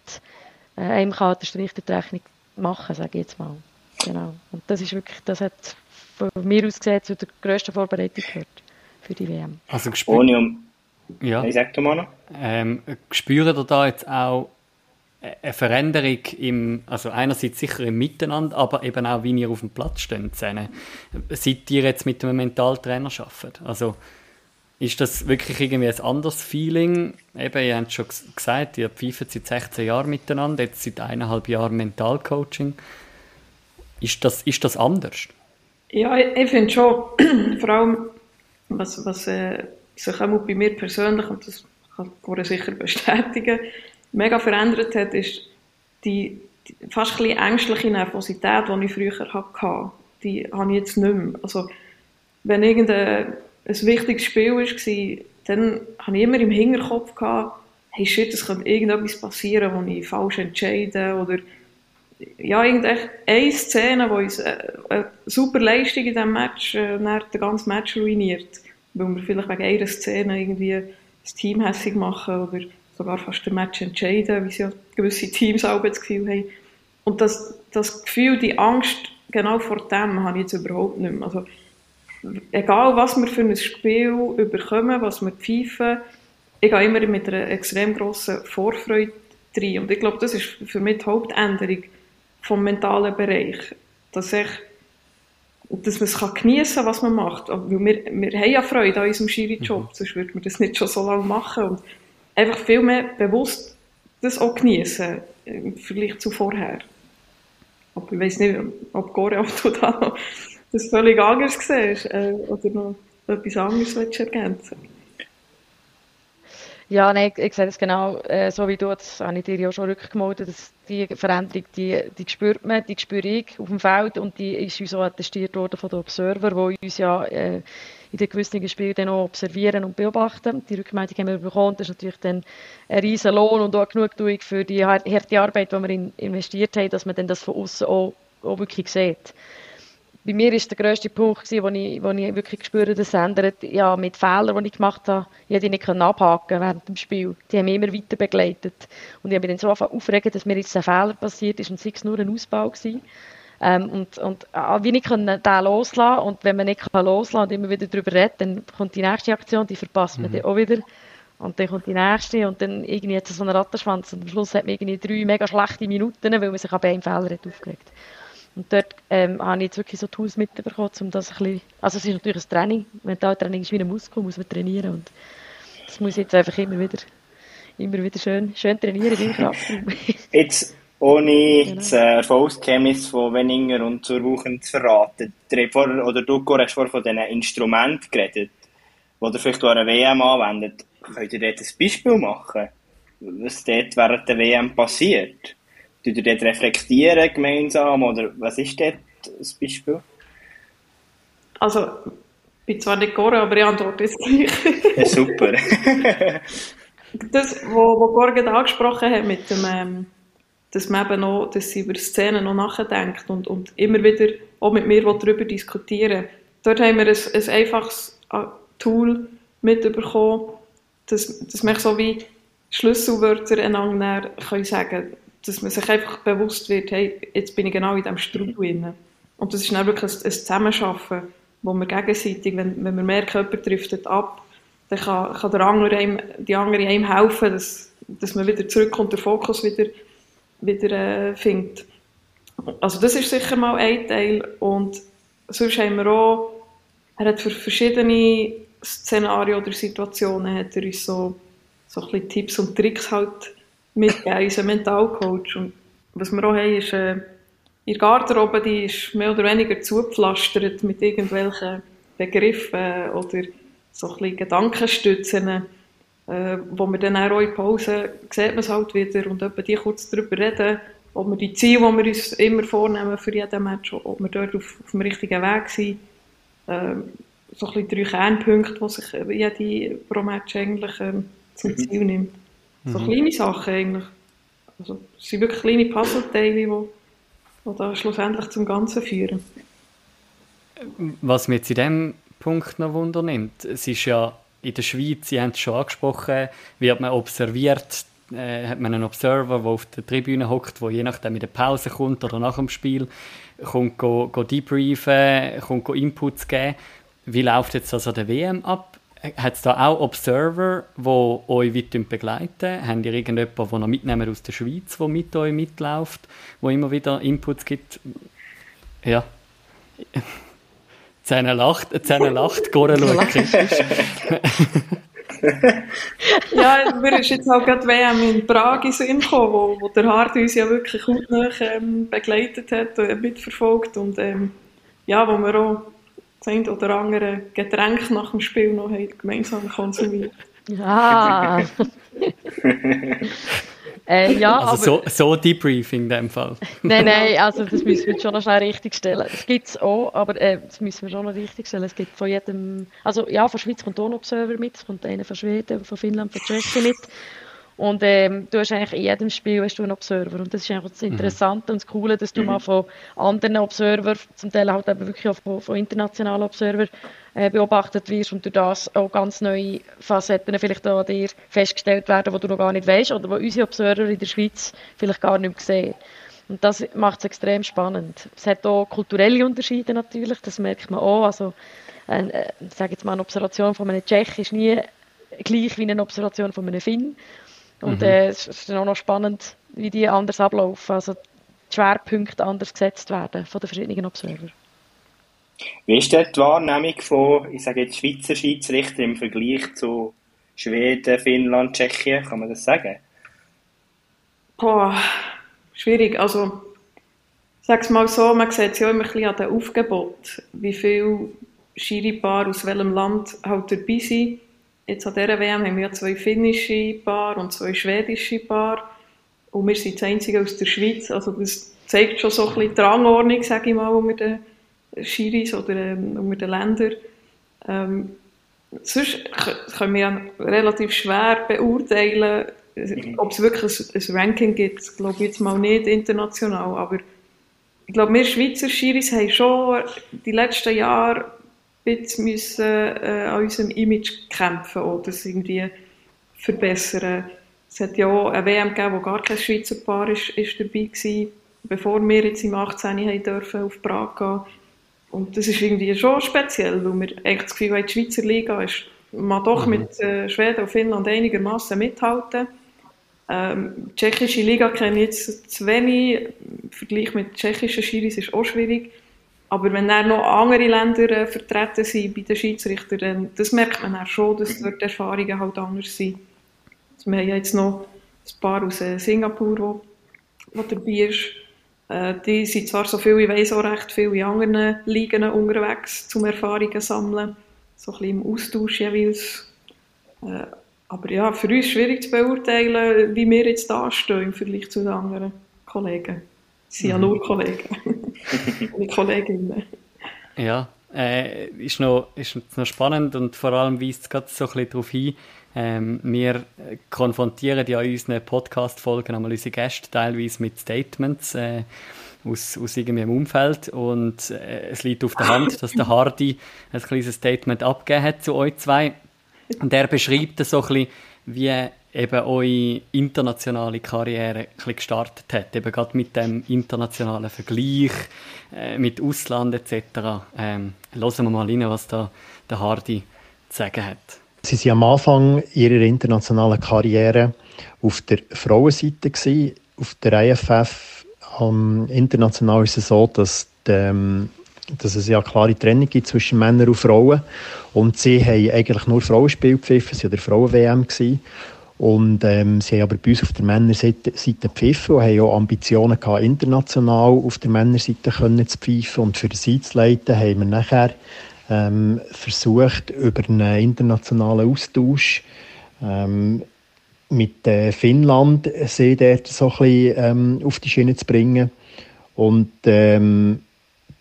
äh, einem kann der Strich der Rechnung machen, sage ich jetzt mal. Genau. Und das ist wirklich, das hat von mir aus gesehen zu der grössten Vorbereitung gehört für die WM. Also Ohne um... Ja. Hey, sag mal noch. Ähm, spüren ihr da jetzt auch eine Veränderung im, also einerseits sicher im Miteinander, aber eben auch, wie ihr auf dem Platz steht, zusammen. Seit ihr jetzt mit einem Mentaltrainer arbeitet. Also, ist das wirklich irgendwie ein anderes Feeling? Eben, ihr habt schon gesagt, ihr pfeift seit 16 Jahren miteinander, jetzt seit eineinhalb Jahren Mentalcoaching. Ist das, ist das anders? Ja, ich, ich finde schon, vor allem, was, was äh, sich auch bei mir persönlich, und das kann ich sicher bestätigen, mega verändert hat, ist die, die fast ein ängstliche Nervosität, die ich früher hatte. Die habe ich jetzt nicht mehr. Also, wenn irgendein ein wichtiges Spiel war, dann habe ich immer im Hinterkopf gehabt, hey shit, es könnte irgendetwas passieren, wo ich falsch entscheide oder ja, irgendeine Szene, die uns äh, eine super Leistung in diesem Match, äh, den ganzen Match ruiniert. Weil wir vielleicht wegen einer Szene irgendwie das Team hässlich machen oder sogar fast den Match entscheiden, wie sie ja gewisse Teams auch das Gefühl haben. Und das, das Gefühl, die Angst genau vor dem habe ich jetzt überhaupt nicht mehr. Also, egal was wir für ein Spiel überkommen, was wir pfeifen, ich gehe immer mit einer extrem grossen Vorfreude rein. Und ich glaube, das ist für mich die Hauptänderung vom mentalen Bereich. Dass, ich, dass man es kann geniessen kann, was man macht. Weil wir, wir haben ja Freude an unserem Schiri-Job, mhm. sonst würde man das nicht schon so lange machen. Und einfach viel mehr bewusst das auch geniessen, im Vergleich zu vorher. Aber ich weiß nicht, ob Gore auch da das völlig anders siehst äh, oder noch etwas anderes willst ergänzen Ja, nein, ich, ich sehe das genau äh, so wie du, das habe ich dir ja schon rückgemeldet, dass die Veränderung, die, die spürt man, die spüre ich auf dem Feld und die ist uns auch attestiert worden von den Observer, die uns ja äh, in den gewissen Spielen dann auch observieren und beobachten. Die Rückmeldung haben wir bekommen, das ist natürlich dann ein riesen Lohn und auch Genugtuung für die harte Arbeit, die wir in, investiert haben, dass man dann das von außen auch, auch wirklich sieht bei mir ist der grösste Punkt, wo ich, wo ich wirklich gespürt dass es ändert, ja, mit Fehlern, die ich gemacht habe, ich die nicht abhaken während dem Spiel. Die haben mich immer weiter begleitet. Und ich habe mich dann so aufgeregt, dass mir jetzt ein Fehler passiert ist und sei es nur ein Ausbau gewesen. Ähm, und, und äh, wie ich kann den loslassen und wenn man nicht kann loslassen und immer wieder darüber redet, dann kommt die nächste Aktion, die verpasst man mhm. dann auch wieder. Und dann kommt die nächste und dann irgendwie hat es so einen Rattenschwanz und am Schluss hat man irgendwie drei mega schlechte Minuten, weil man sich an einem Fehler hat aufgeregt und dort ähm, habe ich jetzt wirklich so Tools mitbekommen, um das ein bisschen, also es ist natürlich ein Training, Mentaltraining ist wie ein Muskel, muss man trainieren und das muss ich jetzt einfach immer wieder, immer wieder schön, schön trainieren im Kraftraum. jetzt ohne genau. das äh, Erfolgsgeheimnis von Wenninger und zur Woche zu verraten, vor, oder du hast vorhin von diesen Instrumenten geredet, die ihr vielleicht an einer WM anwendet. Könnt ihr dort ein Beispiel machen, was dort während der WM passiert? Tut ihr dort reflektieren gemeinsam oder was ist dort das Beispiel? Also, ich bin zwar nicht Gore, aber ich antworte jetzt gleich. ja, super. das, was wo Gore angesprochen hat, mit dem, ähm, dass man eben noch, dass sie über Szenen noch nachdenkt und, und immer wieder auch mit mir darüber diskutieren Dort haben wir ein, ein einfaches äh, Tool mitbekommen, dass, dass man so wie Schlüsselwörter einander können sagen dass man sich einfach bewusst wird, hey, jetzt bin ich genau in diesem Strudel drin. Und das ist dann wirklich ein, ein Zusammenschaffen, wo wir gegenseitig, wenn, wenn wir merken, jemand driftet ab, dann kann, kann der andere einem, die andere einem helfen, dass, dass man wieder zurückkommt, der Fokus wieder, wieder äh, findet. Also das ist sicher mal ein Teil. Und sonst haben wir auch, er hat für verschiedene Szenarien oder Situationen hat er uns so, so ein bisschen Tipps und Tricks halt mitgeben, unser Mentalcoach. Und was wir auch haben, ist, äh, ihre Garderobe, die ist mehr oder weniger zugepflastert mit irgendwelchen Begriffen oder so ein bisschen Gedankenstützen, äh, wo wir dann auch in Pause sieht man es halt wieder und etwa die kurz darüber reden, ob wir die Ziele, die wir uns immer vornehmen für jeden Match, ob wir dort auf, auf dem richtigen Weg sind. Äh, so ein bisschen drei Kernpunkte, die sich jede pro Match eigentlich ähm, zum mhm. Ziel nimmt. So mhm. kleine Sachen eigentlich. Also, es sind wirklich kleine Puzzleteile, die, die da schlussendlich zum Ganzen führen. Was mir jetzt in diesem Punkt noch Wunder nimmt, es ist ja in der Schweiz, Sie haben es schon angesprochen, wird man observiert, äh, hat man einen Observer, der auf der Tribüne hockt, der je nachdem in der Pause kommt oder nach dem Spiel, kommt go, go debriefen, kommt go Inputs geben. Wie läuft jetzt also der WM ab? Hat es da auch Observer, die euch weiter begleiten? Habt ihr irgendjemanden, der noch mitnehmen aus der Schweiz, der mit euch mitläuft, der immer wieder Inputs gibt? Ja. Zähne lacht, Zähne lacht, Gore schaut kritisch. ja, mir ist jetzt auch gerade WM in Prag in Sinn gekommen, wo, wo der Hart uns ja wirklich gut ähm, begleitet hat und mitverfolgt und ähm, ja, wo wir auch das ein oder andere Getränk nach dem Spiel noch gemeinsam konsumiert. Ja. äh, ja also aber, so, so Debriefing in dem Fall. nein, nein, also das müssen wir schon noch schnell richtig stellen. Das gibt es auch, aber äh, das müssen wir schon noch richtig stellen. Es gibt von jedem, also ja, von Schweiz kommt auch ein Observer mit, es kommt einer von Schweden, von Finnland, von Tschechien mit. Und ähm, du hast eigentlich in jedem Spiel hast du einen Observer. Und das ist einfach das mhm. Interessante mhm. und das Coole, dass du mhm. mal von anderen Observer, zum Teil halt eben wirklich auch von, von internationalen Observer, äh, beobachtet wirst und durch das auch ganz neue Facetten vielleicht auch an dir festgestellt werden, die du noch gar nicht weißt oder die unsere Observer in der Schweiz vielleicht gar nicht mehr sehen. Und das macht es extrem spannend. Es hat auch kulturelle Unterschiede natürlich, das merkt man auch. Also, äh, ich sage jetzt mal, eine Observation von einem Tschech ist nie gleich wie eine Observation von einem Finn. Und mhm. äh, es ist auch noch spannend, wie die anders ablaufen, also die Schwerpunkte anders gesetzt werden von den verschiedenen Observer. Wie ist dort die Wahrnehmung von, ich sage jetzt Schweizer Schiedsrichter im Vergleich zu Schweden, Finnland, Tschechien, kann man das sagen? Boah, schwierig. Also, ich sage es mal so, man sieht es ja immer ein bisschen an dem Aufgebot, wie viele Schiripaare aus welchem Land halt dabei sind. Jetzt an dieser WM haben wir zwei finnische Paar und zwei schwedische Paar. Und wir sind das einzige aus der Schweiz. Also das zeigt schon so ein bisschen die Rangordnung, sage ich mal, unter den Schiris oder ähm, unter den Ländern. Ähm, sonst können wir relativ schwer beurteilen, ob es wirklich ein, ein Ranking gibt. Glaube ich jetzt mal nicht international, aber ich glaube, wir Schweizer Schiris haben schon die letzten Jahre bisschen müssen, äh, an unserem Image kämpfen oder das irgendwie verbessern. Es hat ja auch eine WM gegeben, wo gar kein Schweizer Paar ist, ist dabei war, bevor wir jetzt im 18. haben dürfen auf Prag gehen. Und das ist irgendwie schon speziell, weil wir eigentlich das Gefühl haben, die Schweizer Liga ist, man doch mhm. mit äh, Schweden und Finnland einigermaßen mithalten. Ähm, die tschechische Liga kenne ich jetzt zu wenig. Im Vergleich mit tschechischen Schiris ist auch schwierig. Aber wenn dann noch andere Länder äh, vertreten sind bei den Schiedsrichtern, dann das merkt man dann schon, dass dort die Erfahrungen halt anders sind. Also wir haben jetzt noch ein paar aus äh, Singapur, wo, wo dabei ist. Äh, die sind zwar so viel, ich weiss auch recht viel in anderen Ligen unterwegs, um Erfahrungen zu sammeln. So ein bisschen im Austausch jeweils. Aber ja, für uns schwierig zu beurteilen, wie wir jetzt da stehen im Vergleich zu den anderen Kollegen. Es sind ja nur Kollegen und Kolleginnen. Ja, äh, ist, noch, ist noch spannend und vor allem weist es gerade so ein bisschen darauf hin, ähm, wir konfrontieren ja in unseren Podcast-Folgen einmal unsere Gäste teilweise mit Statements äh, aus, aus irgendeinem Umfeld und äh, es liegt auf der Hand, dass der Hardy ein kleines Statement abgegeben hat zu euch zwei und er beschreibt so ein bisschen, wie eben eure internationale Karriere gestartet hat, eben gerade mit dem internationalen Vergleich äh, mit Ausland etc. Ähm, hören wir mal rein, was da der Hardy zu sagen hat. Sie waren am Anfang ihrer internationalen Karriere auf der Frauenseite. Gewesen. Auf der IFF um, international ist es so, dass, die, ähm, dass es ja klare Trennung gibt zwischen Männern und Frauen. Und sie haben eigentlich nur Frauenspiel gepfiffen, sie waren der Frauen-WM. Und ähm, sie haben aber bei uns auf der Männerseite gepfiffen und haben auch Ambitionen gehabt, international auf der Männerseite können zu pfeifen. Und für sie zu leiten, haben wir nachher ähm, versucht, über einen internationalen Austausch ähm, mit äh, Finnland sie dort so ein bisschen ähm, auf die Schiene zu bringen. Und ähm,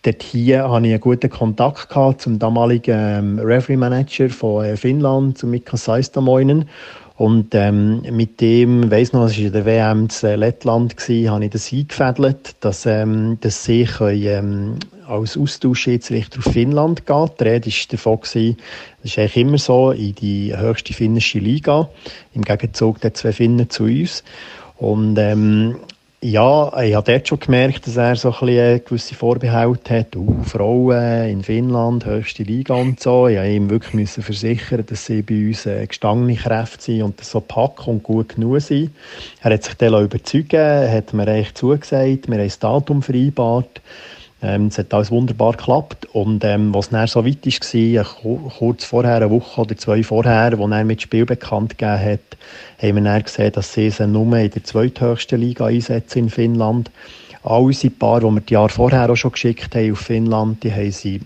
dort hier hatte ich einen guten Kontakt gehabt zum damaligen ähm, Referee Manager von äh, Finnland, zu Mika Seistamoinen. Und ähm, mit dem, weiss noch, es war in der WM in Lettland, gewesen, habe ich das eingefädelt, dass, ähm, dass sie können, ähm, als Austauschschiedsrichter auf Finnland gehen Die Rede war davon, gewesen, das ist eigentlich immer so, in die höchste finnische Liga. Im Gegenzug der zwei Finnen zu uns. Und ähm, ja, ich habe dort schon gemerkt, dass er so ein bisschen gewisse Vorbehalte hat. Uh, Frauen in Finnland, höchste Liga und so. Ich musste ihm wirklich versichern, dass sie bei uns äh, gestangene Kräfte sind und so pack und gut genug sind. Er hat sich dann überzeugen hat mir eigentlich zugesagt, wir haben das Datum vereinbart. Ähm, es hat alles wunderbar geklappt. Und ähm, was dann so weit war, kurz vorher, eine Woche oder zwei vorher, wo er mit Spiel bekannt gegeben hat, haben wir dann gesehen, dass sie sie nur in der zweithöchsten Liga einsetzen in Finnland. All unsere Paar, die wir die Jahre vorher auch schon geschickt haben auf Finnland, die haben sie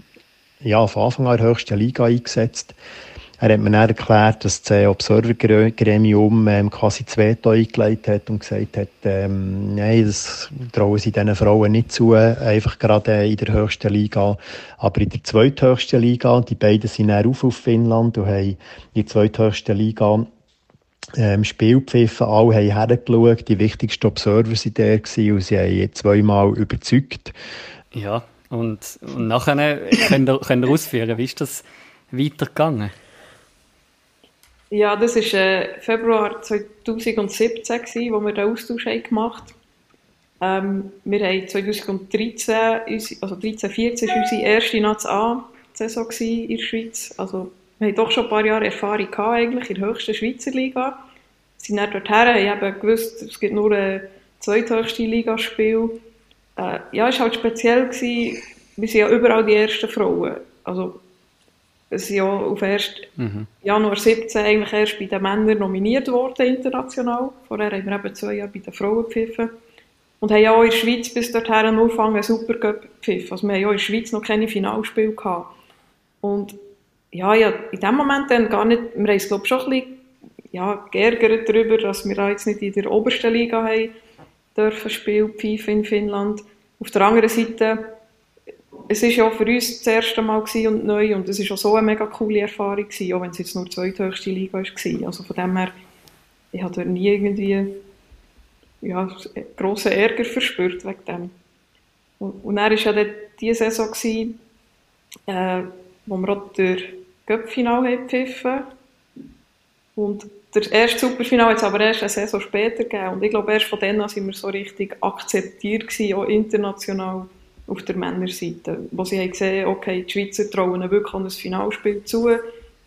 ja, von Anfang an in der höchsten Liga eingesetzt. Er hat mir dann erklärt, dass das Observer-Gremium ähm, quasi zwei eingelegt hat und gesagt hat, ähm, nein, das trauen sie diesen Frauen nicht zu, einfach gerade in der höchsten Liga. Aber in der zweithöchsten Liga, die beiden sind dann auf auf Finnland und haben in der zweithöchsten Liga ähm, Spielpfiffen, alle haben hergeschaut, die wichtigsten Observer waren der gewesen, und sie haben zweimal überzeugt. Ja, und, und nachher könnt ihr, könnt ihr ausführen, wie ist das weitergegangen? Ja, das war äh, Februar 2017, gewesen, wo wir den Austausch haben gemacht haben. Ähm, wir haben 2013, also 13, 14 war unsere erste Nats A-Saison in der Schweiz. Also, wir haben doch schon ein paar Jahre Erfahrung gehabt, eigentlich, in der höchsten Schweizer Liga. Wir sind dann dorthin, haben gewusst, es gibt nur ein zweithöchste Ligaspiel. Äh, ja, es war halt speziell, gewesen, wir sind ja überall die ersten Frauen. Also, ein Jahr auf 1. Mhm. Januar 17 eigentlich erst bei den Männern nominiert worden international. Vorher haben wir eben zwei Jahre bei den Frauen gepfiffen. Und haben ja auch in der Schweiz bis dorthin nur einen Supercup gepfiffen. Also wir haben ja in der Schweiz noch keine Finalspiele gehabt. Und ja, ja, in dem Moment dann gar nicht, wir haben es glaube schon ein bisschen ja, geärgert darüber, dass wir jetzt nicht in der obersten Liga haben dürfen spielen, FIFA in Finnland. Auf der anderen Seite, es war ja für uns das erste Mal und neu und es war auch so eine mega coole Erfahrung gewesen, auch wenn es jetzt nur die zweithöchste Liga war. Also von dem her, ich habe dort nie irgendwie ja, grossen Ärger verspürt wegen dem. Und, und dann war ja dann die Saison, gewesen, äh, wo wir auch durch Göppfinal gepfiffen und der erste Superfinale hat es aber erst eine Saison später gegeben. Und ich glaube, erst von dann an sind wir so richtig akzeptiert gewesen, auch international auf der Männerseite. Wo sie haben gesehen, okay, die Schweizer trauen wirklich an ein Finalspiel zu,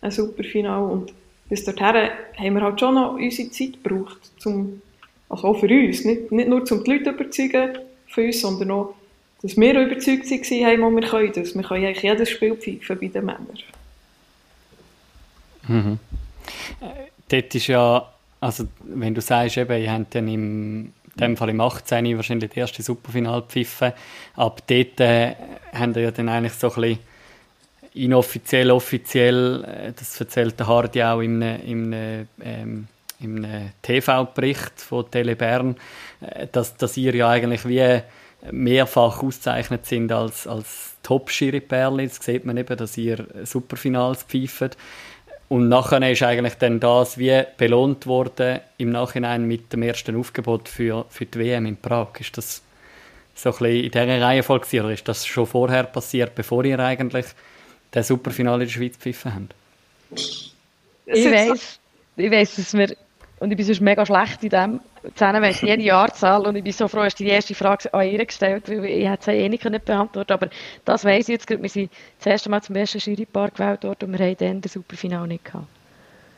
ein Superfinal. Und bis dorthin haben wir halt schon noch unsere Zeit gebraucht, zum, also auch für uns. Nicht, nicht nur, um die Leute überzeugen von uns, sondern auch, dass wir überzeugt waren, wo wir können das. Wir können eigentlich jedes Spiel pfeifen bei den Männern. Mhm. Dort ist ja, also wenn du sagst, eben, ihr habt dann im in dem Fall im 18. wahrscheinlich das erste Superfinal pfiffen. Ab dort äh, haben wir ja dann eigentlich so ein bisschen inoffiziell, offiziell, äh, das erzählt der Hardy auch im, im, ähm, im TV-Bericht von Tele Bern, äh, dass, dass ihr ja eigentlich wie mehrfach ausgezeichnet sind als, als Top-Schiri-Perle. Das sieht man eben, dass ihr Superfinals pfeift. Und nachher ist eigentlich dann das wie belohnt worden im Nachhinein mit dem ersten Aufgebot für, für die WM in Prag. Ist das so ein bisschen in dieser Reihenfolge oder ist das schon vorher passiert, bevor ihr eigentlich den Superfinale in der Schweiz gepfiffen habt? Ich weiß, ich weiß, dass wir und ich bin sonst mega schlecht in dem. Zusammen weiss jede Jahrzahl und ich bin so froh, dass die erste Frage an ihr gestellt, weil ich hätte sie eh nicht beantworten Aber das weiss ich jetzt gerade. Wir sind das erste Mal zum ersten Jurypaar gewählt worden und wir haben dann das Superfinale nicht gehabt.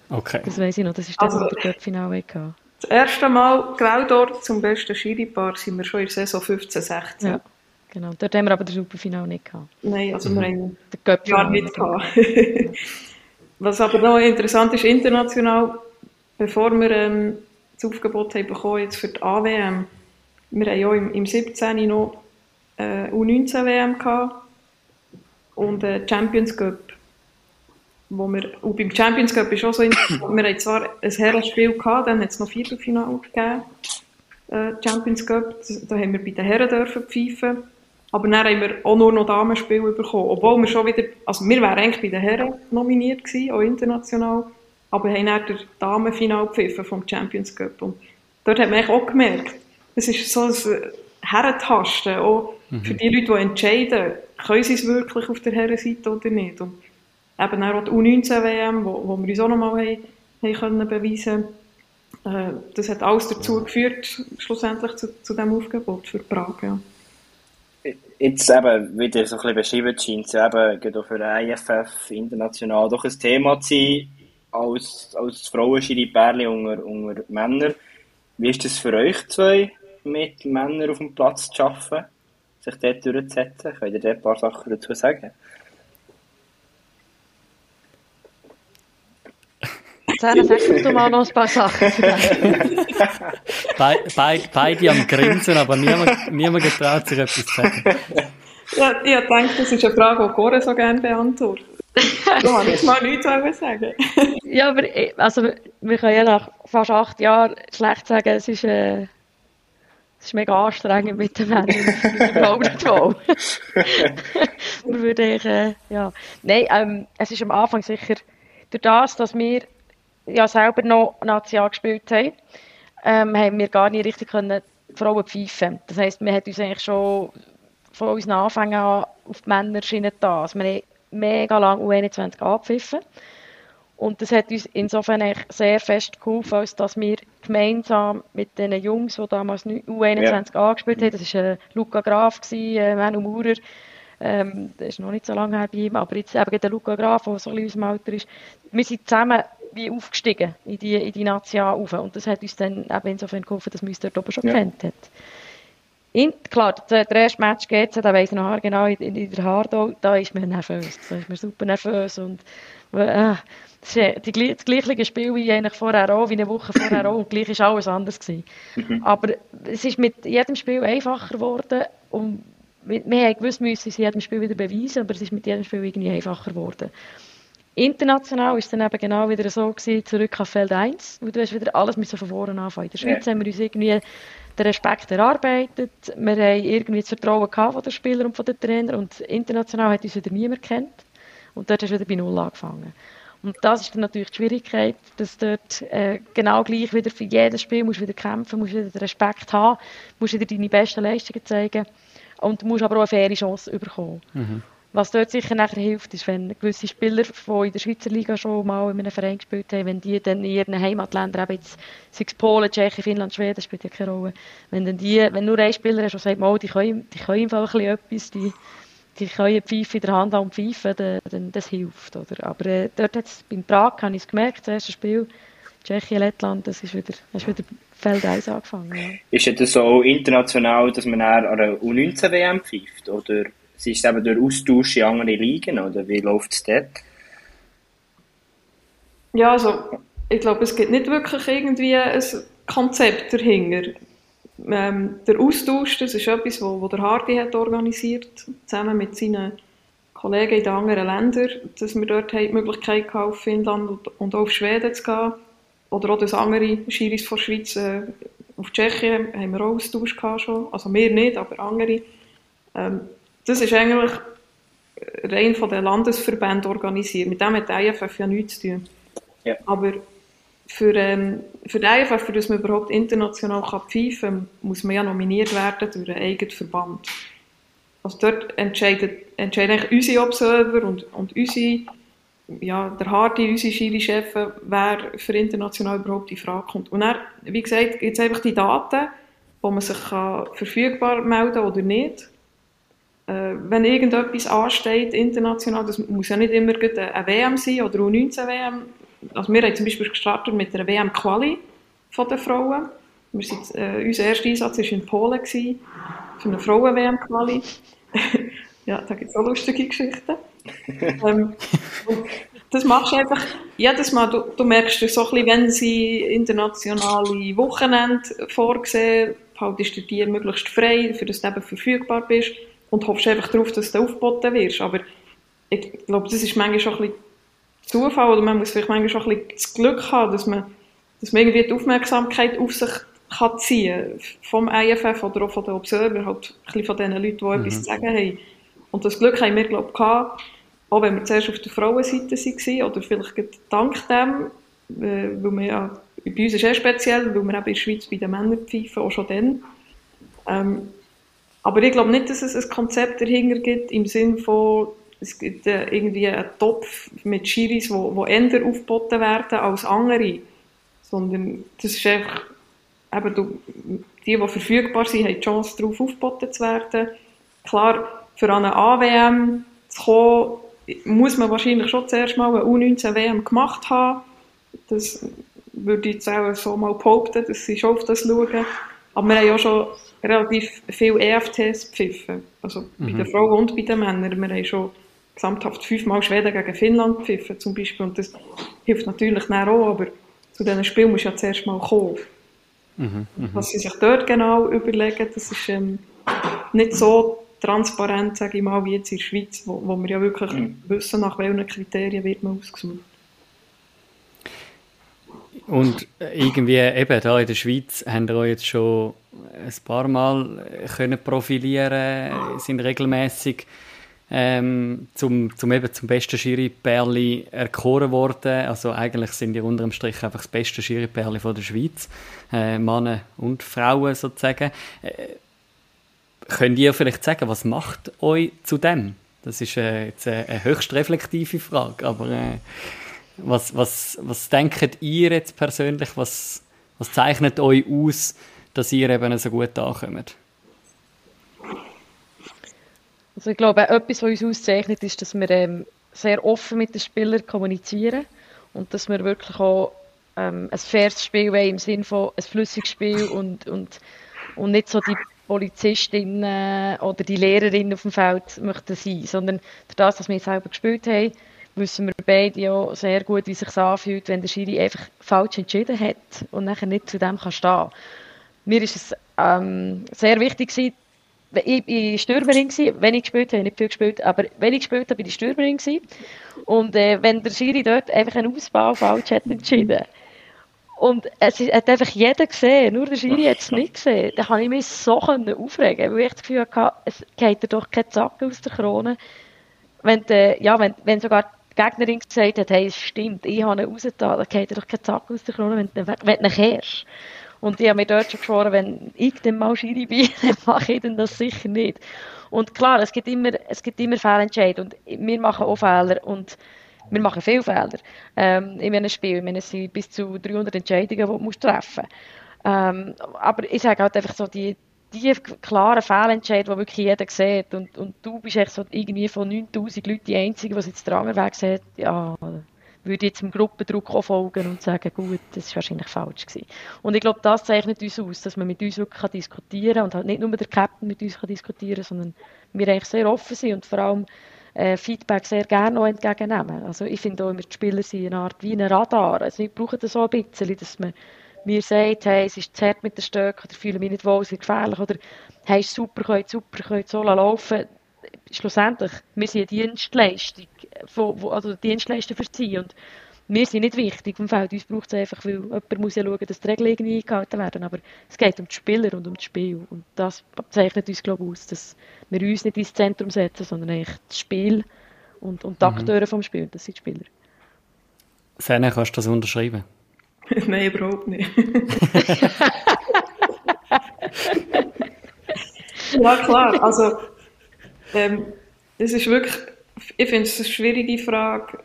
Okay. Das weiss ich noch, das ist dann also, der Cup-Finale gehabt. Das erste Mal gewählt worden zum besten Jurypaar sind wir schon in der Saison 15, 16. Ja. Genau, dort haben wir aber das Superfinale nicht gehabt. Nein, also mhm. wir haben den Cup nicht gehabt. Was aber noch interessant ist, international bevor wir ähm, das Aufgebot haben bekommen jetzt für die AWM, wir haben ja im, im 17. noch äh, U19-WM gehabt und äh, Champions Cup. Wo wir, und beim Champions Cup ist auch so, wir haben zwar ein Herrenspiel gehabt, dann hat es noch Viertelfinale gegeben, äh, Champions Cup, da haben wir bei den Herren dürfen pfeifen. Aber dann haben wir auch nur noch Damenspiel bekommen. Obwohl wir schon wieder, also wir wären eigentlich bei den Herren nominiert gewesen, auch international aber haben dann das Damenfinal gepfiffen vom Champions Cup. Und dort hat man auch gemerkt, es ist so ein Herrentasten, auch mhm. für die Leute, die entscheiden, können sie es wirklich auf der Herrenseite oder nicht. Und eben auch die U19-WM, wo, wo wir uns auch nochmal haben, haben können beweisen äh, das hat alles dazu geführt, schlussendlich zu, zu diesem Aufgebot für Prag. Ja. Jetzt eben, wieder so ein bisschen beschrieben, scheint es eben auch für den IFF international doch ein Thema zu sein, als, als Frauenschiri-Pärchen unter, unter Männern. Wie ist das für euch zwei, mit Männern auf dem Platz zu arbeiten, sich dort durchzusetzen? Könnt ihr dort ein paar Sachen dazu sagen? Sarah, sag du mal noch ein paar Sachen. Be be beide am Grinsen, aber niemand, niemand getraut sich etwas zu sagen. Ja, ich denke, das ist eine Frage, die Cora so gerne beantwortet. Da habe ich mal nichts sagen. ja, aber also, wir können ja nach fast acht Jahren schlecht sagen, es ist, äh, es ist mega anstrengend mit den Männern. Ich glaube nicht wohl. wir würden äh, ja. Nein, ähm, es ist am Anfang sicher durch das, dass wir ja selber noch National gespielt haben, ähm, haben wir gar nicht richtig können Frauen pfeifen. Das heisst, wir haben uns eigentlich schon von unseren Anfängen an auf die Männerschiene da. Also wir mega lang U21 abpfiffen. Und das hat uns insofern sehr fest geholfen, als dass wir gemeinsam mit den Jungs, die damals U21 ja. angespielt haben, das war äh, Luca Graf, äh, Manu Maurer, ähm, das ist noch nicht so lange her bei ihm, aber jetzt eben der Luca Graf, der so ein bisschen aus Alter ist, wir sind zusammen wie aufgestiegen in die, in die Nation auf. Und das hat uns dann eben insofern geholfen, dass wir uns dort oben schon ja. kennt haben. In, klar, der, erste Match geht da weiss ich noch genau, in, in der Hardau, da ist man nervös, da ist man super nervös und äh, das ist die, das gleiche Spiel wie eigentlich vorher auch, wie eine Woche vorher auch und gleich ist alles anders gewesen. Mhm. Aber es ist mit jedem Spiel einfacher geworden und wir, wir gewusst, wir müssen es in jedem Spiel wieder beweisen, aber es ist mit jedem Spiel irgendwie einfacher geworden. International ist es dann eben genau wieder so gewesen, zurück auf Feld 1, wo du hast wieder alles müssen von vorne anfangen. In der Schweiz ja. haben wir uns irgendwie den Respekt erarbeitet, wir haben irgendwie das Vertrauen gehabt von den Spielern und von den Trainern und international hat uns wieder niemand kennt und dort hast du wieder bei Null angefangen. Und das ist dann natürlich die Schwierigkeit, dass dort äh, genau gleich wieder für jedes Spiel musst wieder kämpfen, musst wieder den Respekt haben, musst wieder deine besten Leistungen zeigen und musst aber auch eine faire Chance bekommen. Mhm. Was dort sicher nachher hilft, ist, wenn gewisse Spieler, die in der Schweizer Liga schon mal in einem Verein gespielt haben, wenn die dann in ihren Heimatländern, eben jetzt, sei es Polen, Tschechien, Finnland, Schweden, spielt ja keine Rolle, wenn dann die, wenn nur ein Spieler hast, der sagt, mal, die können, die können einfach ein etwas, die, die können Pfeife in der Hand haben und pfeifen, dann, dann das hilft. Oder? Aber äh, dort hat's, beim Prag habe ich es gemerkt, das erste Spiel, Tschechien, Lettland, das ist wieder, das ist wieder Feld 1 angefangen. Ja. Ist es so international, dass man an einer U19-WM pfeift, oder? Es ist eben durch Austausch in andere Ligen, oder wie läuft es dort? Ja, also ich glaube, es gibt nicht wirklich irgendwie ein Konzept dahinter. Ähm, der Austausch, das ist etwas, wo, wo der Hardy hat organisiert, zusammen mit seinen Kollegen in den anderen Ländern, dass wir dort die Möglichkeit hatten, auf Finnland und, und auf Schweden zu gehen. Oder auch, dass andere Schiris von Schweiz äh, auf Tschechien haben wir auch Austausch gehabt schon. Also wir nicht, aber andere. Ähm, das ist eigentlich rein von den Landesverbänden organisiert. Mit dem hat die IFF ja nichts zu tun. Ja. Aber für, ähm, für die IFF, für das man überhaupt international kann pfeifen kann, muss man ja nominiert werden durch einen eigenen Verband. Also dort entscheiden, entscheiden unsere Observer und, und unsere, ja, der Hardy, unsere Schiri-Chefs, wer für international überhaupt in Frage kommt. Und dann, wie gesagt, gibt es einfach die Daten, wo man sich kann verfügbar melden kann oder nicht äh, wenn irgendetwas ansteht, international, das muss ja nicht immer eine WM sein oder eine U19-WM. Also wir haben zum Beispiel gestartet mit einer WM-Quali von den Frauen. Wir sind, äh, unser erster Einsatz war in Polen, gewesen, für eine Frauen-WM-Quali. ja, da gibt es auch lustige Geschichten. ähm, das machst du einfach jedes Mal, du, du merkst so ein bisschen, wenn sie internationale Wochenende vorgesehen, haltest du dir möglichst frei, für das du eben verfügbar bist und hoffst einfach darauf, dass du aufgeboten wirst. Aber ich glaube, das ist manchmal schon ein bisschen Zufall oder man muss vielleicht manchmal schon ein bisschen das Glück haben, dass man, dass man irgendwie die Aufmerksamkeit auf sich kann ziehen vom IFF oder auch von den Observer, halt ein bisschen von den Leuten, die mhm. etwas zu sagen haben. Und das Glück haben wir, glaube ich, gehabt, auch wenn wir zuerst auf der Frauenseite waren, oder vielleicht dank dem, äh, weil wir ja, bei uns ist es speziell, weil wir eben in der Schweiz bei den Männern pfeifen, auch schon dann, ähm, aber ich glaube nicht, dass es ein Konzept dahinter gibt, im Sinne von, es gibt äh, irgendwie einen Topf mit Schiris, wo, wo eher aufgeboten werden als andere. Sondern das ist einfach, eben, du, die, die verfügbar sind, haben die Chance, darauf aufgeboten zu werden. Klar, für eine AWM zu kommen, muss man wahrscheinlich schon zuerst mal eine U19-WM gemacht haben. Das würde ich jetzt auch so mal behaupten, dass sie schon auf das schauen. Aber wir haben ja schon relativ viele EFTs pfiffen. Also mhm. bei den Frauen und bei den Männern. Wir haben schon gesamthaft fünfmal Schweden gegen Finnland pfiffen zum Beispiel. Und das hilft natürlich auch, aber zu diesen Spielen muss ja zuerst mal kommen. Mhm, mh. Was sie sich dort genau überlegen, das ist ähm, nicht so transparent, sage ich mal, wie jetzt in der Schweiz, wo, wo wir ja wirklich mhm. wissen, nach welchen Kriterien wird man ausgesucht. Und irgendwie eben da in der Schweiz haben wir jetzt schon ein paar Mal können profilieren, sind regelmäßig ähm, zum, zum, eben zum besten Schiri-Perli erkoren worden. Also eigentlich sind die unterm Strich einfach das beste Schiri-Perli der Schweiz. Äh, Männer und Frauen sozusagen. Äh, könnt ihr vielleicht sagen, was macht euch zu dem? Das ist äh, jetzt eine höchst reflektive Frage, aber äh, was, was, was denkt ihr jetzt persönlich? Was, was zeichnet euch aus, dass ihr eben so gut ankommt? Also ich glaube, etwas, was uns auszeichnet, ist, dass wir ähm, sehr offen mit den Spielern kommunizieren und dass wir wirklich auch ähm, ein faires Spiel wollen, im Sinne von ein flüssiges Spiel und, und, und nicht so die Polizistinnen oder die Lehrerinnen auf dem Feld möchten sein, sondern durch das, was wir selber gespielt haben, wissen wir beide ja sehr gut, wie es sich anfühlt, wenn der Schiri einfach falsch entschieden hat und nachher nicht zu dem kann stehen. Mir ist es ähm, sehr wichtig gewesen, ich, ich Stürmerin gewesen, wenn ich gespielt habe, nicht viel gespielt, aber wenn ich gespielt habe, bin ich Stürmerin gewesen. Und äh, wenn der Schiri dort einfach einen Ausbau falsch hat entschieden, und es hat einfach jeder gesehen, nur der Schiri hat es nicht gesehen. Da habe ich mich so aufregen weil ich das Gefühl hatte, es geht dir doch kein Zack aus der Krone. Wenn, die, ja, wenn, wenn sogar die Gegnerin gesagt hat, hey, es stimmt, ich habe ihn rausgetan, dann geht dir doch kein Zack aus der Krone, wenn, wenn du ihn kehrst. Und ich habe mir dort schon geschworen, wenn ich dann mal Schiri bin, dann mache ich das sicher nicht. Und klar, es gibt immer, es gibt immer Fehlentscheide und wir machen auch Fehler und wir machen viele Fehler ähm, in einem Spiel. Ich meine, es sind bis zu 300 Entscheidungen, die du treffen musst. Ähm, aber ich sage halt einfach so, die, die klaren Fehlentscheide, die wirklich jeder sieht und, und du bist echt so irgendwie von 9000 Leuten die Einzige, die jetzt den Weg sieht, ja, würde jetzt dem Gruppendruck auch folgen und sagen, gut, das war wahrscheinlich falsch gewesen. Und ich glaube, das zeichnet uns aus, dass man mit uns wirklich diskutieren kann und halt nicht nur der Captain mit uns kann diskutieren kann, sondern wir eigentlich sehr offen sind und vor allem äh, Feedback sehr gerne auch entgegennehmen. Also ich finde auch immer, die Spieler sind eine Art wie ein Radar. Also wir brauchen das so ein bisschen, dass man mir sagt, hey, es ist zu hart mit den Stöcken oder fühle mich nicht wohl, es ist gefährlich oder hey, super, könnt super, könnt so laufen. Schlussendlich, wir sind eine Dienstleistung, von, wo, also Dienstleister für sie und wir sind nicht wichtig vom Feld. Uns braucht es einfach, weil jemand muss ja schauen, dass die Regeln irgendwie eingehalten werden. Aber es geht um die Spieler und um das Spiel. Und das zeichnet uns, glaube ich, aus, dass wir uns nicht ins Zentrum setzen, sondern eigentlich das Spiel und, und die mhm. Akteure vom Spiel, das sind die Spieler. Sene, kannst du das unterschreiben? Nein, überhaupt nicht. ja, klar. Also, ähm, das ist wirklich, ich finde es eine schwierige Frage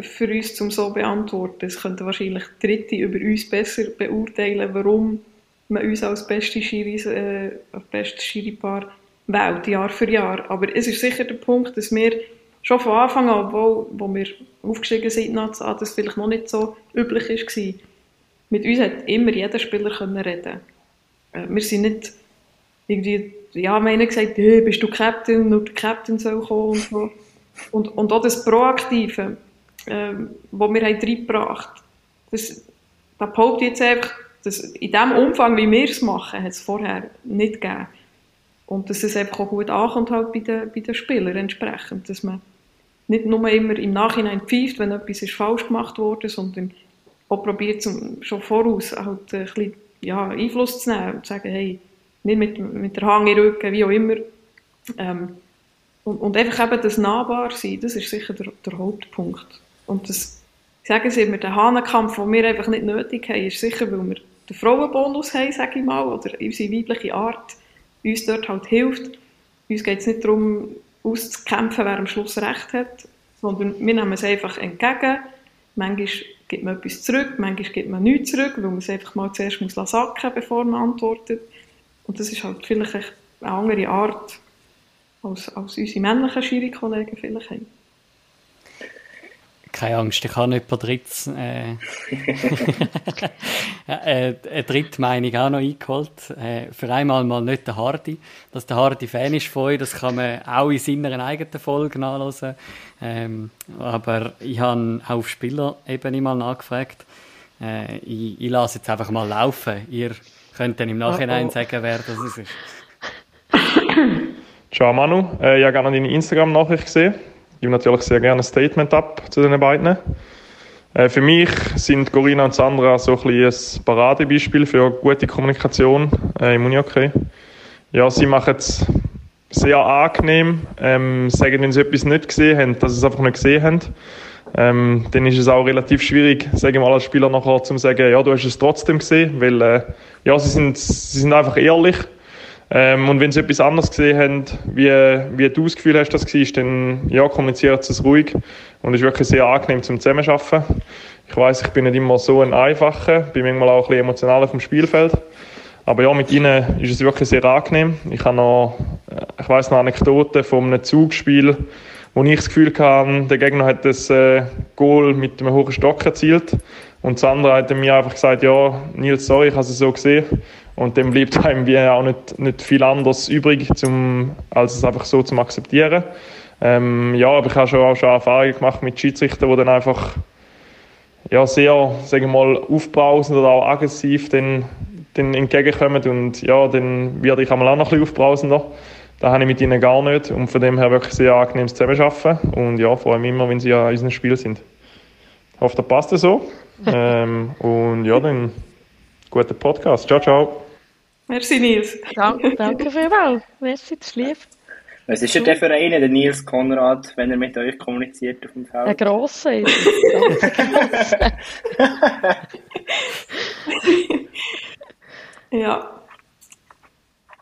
für uns zum so beantworten. Es könnten wahrscheinlich Dritte über uns besser beurteilen, warum man uns als beste Schiris, äh, bestes Schiripaar wählt, Jahr für Jahr. Aber es ist sicher der Punkt, dass wir schon von Anfang an, obwohl wo wir aufgestiegen sind, nach das vielleicht noch nicht so üblich war, mit uns hat immer jeder Spieler können reden. Äh, wir sind nicht irgendwie, ja, wir haben gesagt, hey, bist du Captain, nur der Captain soll kommen und so. Und, und auch das Proaktive, ähm, wo wir haben reingebracht das, da behaupte jetzt einfach, dass in dem Umfang, wie wir es machen, hat es vorher nicht gegeben. Und dass es einfach auch gut ankommt halt bei den, bei den Spielern entsprechend, dass man nicht nur immer im Nachhinein pfeift, wenn etwas ist falsch gemacht wurde, sondern auch probiert, schon voraus halt ein bisschen, ja, Einfluss zu nehmen und zu sagen, hey, nicht mit, mit der Hand in Rücken, wie auch immer. Ähm, und, und einfach eben das Nahbarsein, das ist sicher der, der Hauptpunkt. Und das, ich sage es immer, der Hahnenkampf, den wir einfach nicht nötig haben, ist sicher, weil wir den Frauenbonus haben, sage ich mal, oder unsere weibliche Art uns dort halt hilft. Uns geht es nicht darum, auszukämpfen, wer am Schluss Recht hat, sondern wir nehmen es einfach entgegen. Manchmal gibt man etwas zurück, manchmal gibt man nichts zurück, weil man es einfach mal zuerst muss sacken muss, bevor man antwortet. Und das ist halt vielleicht eine andere Art, als, als unsere männlichen Schiri-Kollegen vielleicht haben keine Angst, ich habe jemand Dritts, äh, äh, eine dritte Meinung auch noch eingeholt. Äh, für einmal mal nicht der Hardy. Dass der Hardy Fan ist von euch, das kann man auch in seiner eigenen Folge nachlesen. Ähm, aber ich habe auch auf Spielerebene mal nachgefragt. Äh, ich, ich lasse jetzt einfach mal laufen. Ihr könnt dann im Nachhinein oh, oh. sagen, wer das ist. Ciao Manu, äh, ich habe gerne deine Instagram-Nachricht gesehen gebe natürlich sehr gerne ein Statement ab zu den beiden. Äh, für mich sind Corinna und Sandra so ein, ein Paradebeispiel für gute Kommunikation äh, im Unihockey. Ja, sie machen es sehr angenehm, ähm, sagen, wenn sie etwas nicht gesehen haben, dass sie es einfach nicht gesehen haben. Ähm, dann ist es auch relativ schwierig, sage ich mal, als Spieler nachher zu sagen, ja, du hast es trotzdem gesehen, weil, äh, ja, sie sind, sie sind einfach ehrlich ähm, und wenn sie etwas anderes gesehen haben, wie, wie du das Gefühl hast, dass es war, dann ja, kommuniziert es ruhig und ist wirklich sehr angenehm zum Zusammenarbeiten. Ich weiß, ich bin nicht immer so ein Einfacher, bin manchmal auch ein bisschen emotionaler vom Spielfeld. Aber ja, mit ihnen ist es wirklich sehr angenehm. Ich habe noch, äh, ich weiß noch Anekdoten von einem Zugspiel, wo ich das Gefühl hatte, der Gegner hat das äh, Goal mit einem hohen Stock erzielt. Und Sandra hat mir einfach gesagt, ja, Nils, sorry, ich habe es so gesehen. Und dann bleibt einem wie auch nicht, nicht viel anderes übrig, zum, als es einfach so zu akzeptieren. Ähm, ja, aber ich habe schon auch schon Erfahrungen gemacht mit Schiedsrichtern, die dann einfach ja, sehr, sagen wir mal, aufbrausend oder auch aggressiv dann dann entgegenkommen und ja, dann werde ich einmal auch noch ein bisschen aufbrausender. Das habe ich mit ihnen gar nicht und von dem her wirklich sehr angenehmes Zusammenarbeiten und ja, vor allem immer, wenn sie an unserem Spiel sind. Ich hoffe, das passt so. ähm, und ja, dann guten Podcast. Ciao, ciao. Merci, Nils. Danke, danke vielmals. Merci, das ist lieb. Was ist denn der für einen, der Nils Konrad, wenn er mit euch kommuniziert auf dem Feld? Ein grosser ist es. Ja.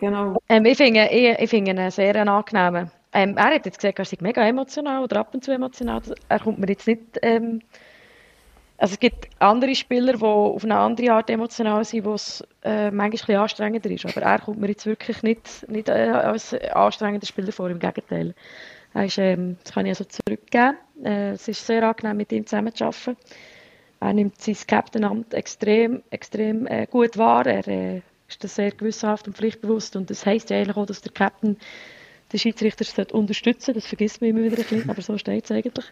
Genau. ähm, ich finde ich, ich finde ihn sehr angenehm. Ähm, er hat jetzt gesagt, er sei mega emotional oder ab und zu emotional. Er kommt mir jetzt nicht... Ähm, also es gibt andere Spieler, die auf eine andere Art emotional sind, wo es äh, manchmal ein anstrengender ist. Aber er kommt mir jetzt wirklich nicht, nicht äh, als anstrengender Spieler vor, im Gegenteil. Er ist, ähm, das kann ich also zurückgeben. Äh, es ist sehr angenehm, mit ihm zusammenzuarbeiten. Er nimmt sein Captain-Amt extrem, extrem äh, gut wahr. Er äh, ist das sehr gewissenhaft und pflichtbewusst. Und das heisst ja eigentlich auch, dass der Captain den Schiedsrichter unterstützen Das vergisst man immer wieder ein bisschen, aber so steht es eigentlich.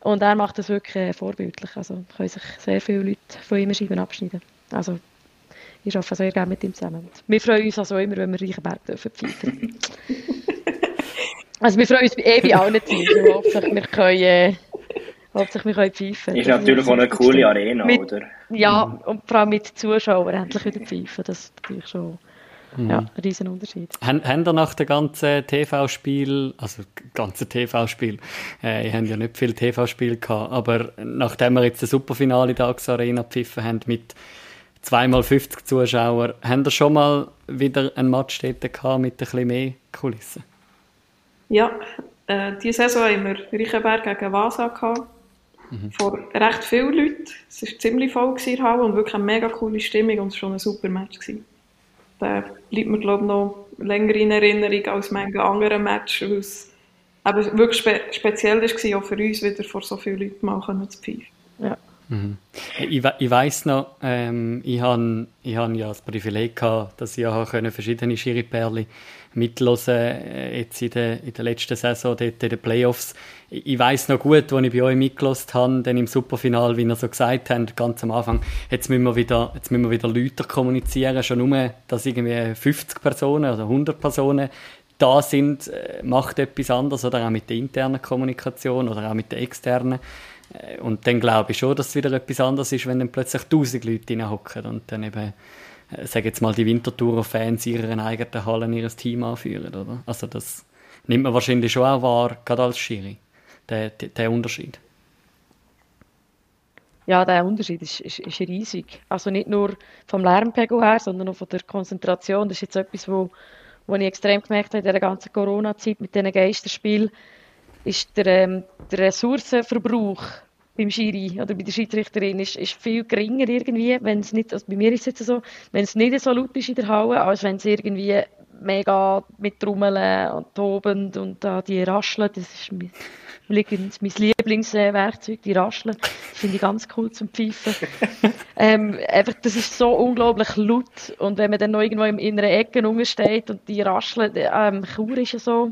Und er macht das wirklich äh, vorbildlich. Also können sich sehr viele Leute von ihm Scheiben abschneiden. Also ich arbeite sehr gerne mit ihm zusammen. Wir freuen uns also immer, wenn wir Reichenberg dürfen pfeifen. also wir freuen uns eh bei allen Teams. Wir können... Äh, Hauptsächlich, wir können pfeifen. Ist natürlich auch eine coole Arena, mit, oder? Ja, und vor allem mit Zuschauern endlich wieder pfeifen. Das ist natürlich schon ja, ein riesen Unterschied. Haben, haben ihr nach dem ganzen TV-Spiel, also ganzen TV-Spiel, äh, ihr habt ja nicht viel TV-Spiel gehabt, aber nachdem wir jetzt das Superfinale in der AXA Arena pfiffen haben mit zweimal 50 Zuschauern, haben ihr schon mal wieder ein Match dort gehabt mit ein bisschen mehr Kulissen? Ja, äh, diese Saison haben wir Reichenberg gegen Vasa gehabt. Mhm. Vor recht vielen Leuten. Es war ziemlich voll in der Halle und wirklich eine mega coole Stimmung und es war schon ein super Match. Gewesen. Da bleibt mir, glaube ich, noch länger in Erinnerung als manche andere Match, weil es eben wirklich spe speziell war, auch für uns wieder vor so vielen Leuten mal zu pfeifen. Ja. Mhm. Ich, ich weiss noch, ähm, ich habe ich hab ja das Privileg gehabt, dass ich auch verschiedene Schiri-Perlen mitlosen äh, jetzt in der, in der letzten Saison, dort in den Playoffs. Ich, ich weiss noch gut, als ich bei euch mitgelost habe, dann im Superfinal, wie ihr so gesagt habt, ganz am Anfang, jetzt müssen wir wieder, jetzt müssen wir wieder Leute kommunizieren, schon nur, dass irgendwie 50 Personen oder 100 Personen da sind, äh, macht etwas anderes, oder auch mit der internen Kommunikation oder auch mit der externen. Äh, und dann glaube ich schon, dass es wieder etwas anderes ist, wenn dann plötzlich 1000 Leute reinhocken und dann eben sage jetzt mal, die Wintertourer-Fans ihren eigenen Hallen ihres Team anführen, oder? Also das nimmt man wahrscheinlich schon auch wahr, gerade als Schiri, der, der, der Unterschied. Ja, der Unterschied ist, ist, ist, riesig. Also nicht nur vom Lärmpegel her, sondern auch von der Konzentration. Das ist jetzt etwas, wo, wo ich extrem gemerkt habe in der ganzen Corona-Zeit mit diesen Geisterspielen, ist der, ähm, der Ressourcenverbrauch beim Schiri oder bei der Schiedsrichterin ist, ist viel geringer irgendwie, wenn es nicht, also bei mir ist es jetzt so, wenn es nicht so laut ist in der Halle, als wenn es irgendwie mega mit Trommeln und tobend und da die Rascheln, das ist mein, mein Lieblingswerkzeug, die Rascheln, das finde ich ganz cool zum Pfeifen. ähm, einfach, das ist so unglaublich laut und wenn man dann noch irgendwo im inneren Ecken steht und die Rascheln, ähm, Chur ist ja so,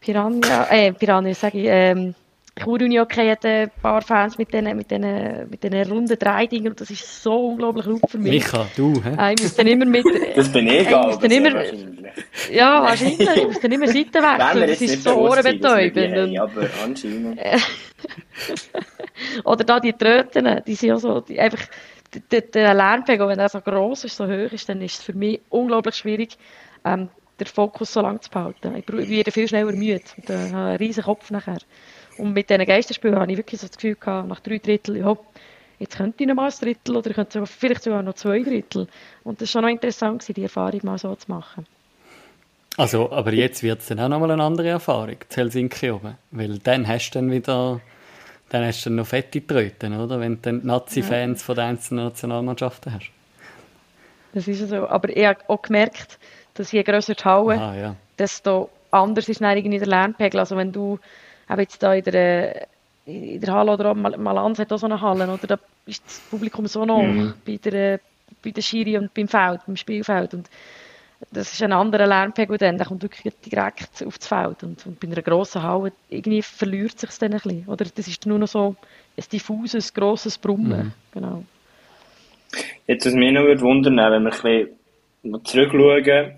Piranha, äh, Piranha, sage ich, ähm, Chur-Uni okay hat ein paar Fans mit diesen mit den, mit den runden Dreidingen und das ist so unglaublich laut für mich. Micha, du, hä? Äh, ich muss dann immer mit... Das bin ich auch. Dann immer, ja, wahrscheinlich. Ich muss dann immer Seiten wechseln. Das ist so ohrenbetäubend. aber anscheinend. Oder da die Tröten, die sind ja so... Die, einfach, der, der Lärmpegel, wenn er so gross ist, so hoch ist, dann ist es für mich unglaublich schwierig, ähm, den Fokus so lang zu behalten. Ich werde viel schneller müde und äh, habe einen riesen Kopf nachher. Und mit diesen Geisterspielen habe ich wirklich so das Gefühl gehabt, nach drei Drittel, ja, jetzt könnte ich noch mal ein Drittel oder ich könnte sogar, vielleicht sogar noch zwei Drittel. Und das war schon noch interessant, die Erfahrung mal so zu machen. Also, aber jetzt wird es dann auch noch mal eine andere Erfahrung, zu Helsinki oben. Weil dann hast du dann wieder, dann hast du dann noch fette Tröten, oder? Wenn du dann Nazi-Fans ja. von den einzelnen Nationalmannschaften hast. Das ist so. Aber ich habe auch gemerkt, dass je grösser die Halle, Aha, ja. desto anders ist dann irgendwie der Lernpegel. Also wenn du aber jetzt da in der, in der Halle oder Mal Malanz hat auch so eine Halle, oder? Da ist das Publikum so noch mhm. bei der, bei der Schiri und beim Feld, beim Spielfeld. Und das ist ein anderer Lärmpegel dann, der kommt wirklich direkt aufs Feld. Und, und bei einer grossen Halle irgendwie verliert sich dann ein bisschen. Oder das ist nur noch so ein diffuses, grosses Brummen. Mhm. Genau. Jetzt, was mich noch würde wundern, wenn wir ein bisschen zurückschauen,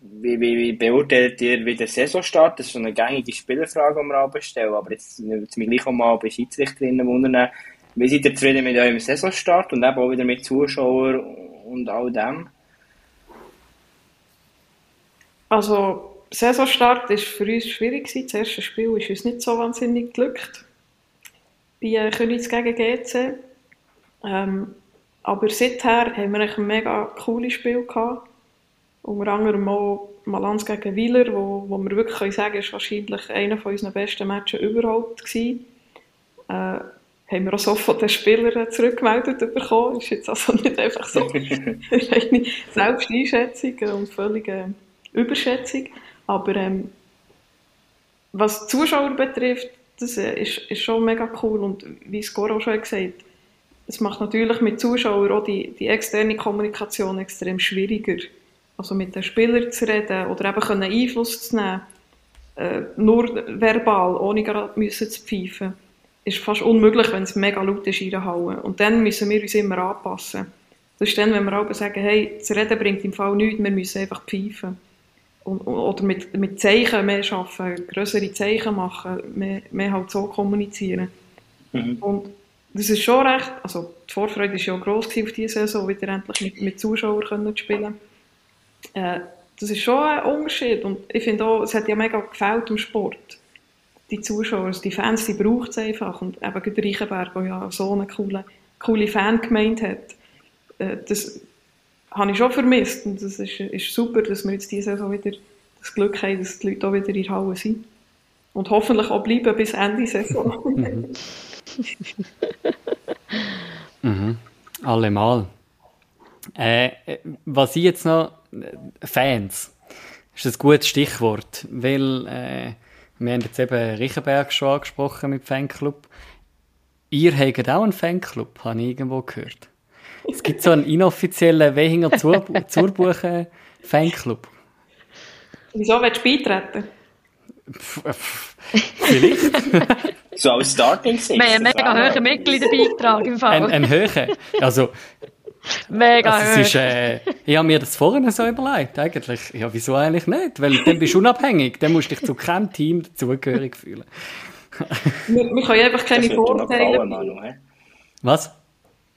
wie, wie, wie beurteilt ihr wie der Saisonstart? Das ist so eine gängige Spielerfrage, die wir stellen. Aber jetzt würde mich gleich auch mal bei Schiedsrichterinnen wundern. Wie seid ihr zufrieden mit eurem Saisonstart und eben auch wieder mit Zuschauern und all dem? Also, Saisonstart war für uns schwierig. Das erste Spiel ist uns nicht so wahnsinnig geglückt. Bei äh, Königs gegen GC. Ähm, aber seither haben wir ein mega cooles Spiel gehabt. Unter anderem auch Malans gegen Wieler, wo, wo wir wirklich können sagen ist wahrscheinlich einer von unseren besten Matches überhaupt gewesen. Äh, haben wir auch so von den Spielern zurückgemeldet bekommen. Ist jetzt also nicht einfach so eine Selbsteinschätzung und völlige Überschätzung. Aber ähm, was die Zuschauer betrifft, das äh, ist, ist schon mega cool. Und wie Scoro auch schon gesagt es macht natürlich mit Zuschauern auch die, die externe Kommunikation extrem schwieriger. Also mit den Spielern zu reden oder eben können Einfluss zu nehmen, äh, nur verbal, ohne gerade müssen zu pfeifen, ist fast unmöglich, wenn es mega laut ist in der Halle. Und dann müssen wir uns immer anpassen. Das ist dann, wenn wir auch sagen, hey, das Reden bringt im Fall nichts, wir müssen einfach pfeifen. Und, oder mit, mit Zeichen mehr arbeiten, größere Zeichen machen, mehr, mehr halt so kommunizieren. Mhm. Und das ist schon recht, also die Vorfreude war ja gross auf diese Saison, wieder endlich mit, mit Zuschauern können spielen äh, Das ist schon ein Unterschied und ich finde auch, es hat ja mega gefällt im Sport. Die Zuschauer, also die Fans, die braucht es einfach und eben der Reichenberg, der ja so eine coole, coole Fangemeinde hat, äh, das habe ich schon vermisst und das ist, ist super, dass wir jetzt diese Saison wieder das Glück haben, dass die Leute auch wieder in der Halle sind. Und hoffentlich auch bleiben bis Ende Saison. mhm. Allemal. Äh, was ich jetzt noch. Fans. ist ein gutes Stichwort, weil äh, wir haben jetzt eben Riechenberg schon angesprochen mit Fanclub. Ihr habt auch einen Fanclub, habe ich irgendwo gehört. Es gibt so einen inoffiziellen Wehinger Zurbuchen Fanclub. Wieso willst du beitreten? Vielleicht. so als Starting Six. Wir haben einen mega hohen Mitgliederbeitrag im Fall. Ein, ein höher. Also, Mega also es ist, äh, Ich habe mir das vorhin so überlegt, eigentlich. Ja, wieso eigentlich nicht? Weil dann bist du unabhängig, dann musst du dich zu keinem Team dazugehörig fühlen. wir, wir können einfach keine Vorteile bieten. Was?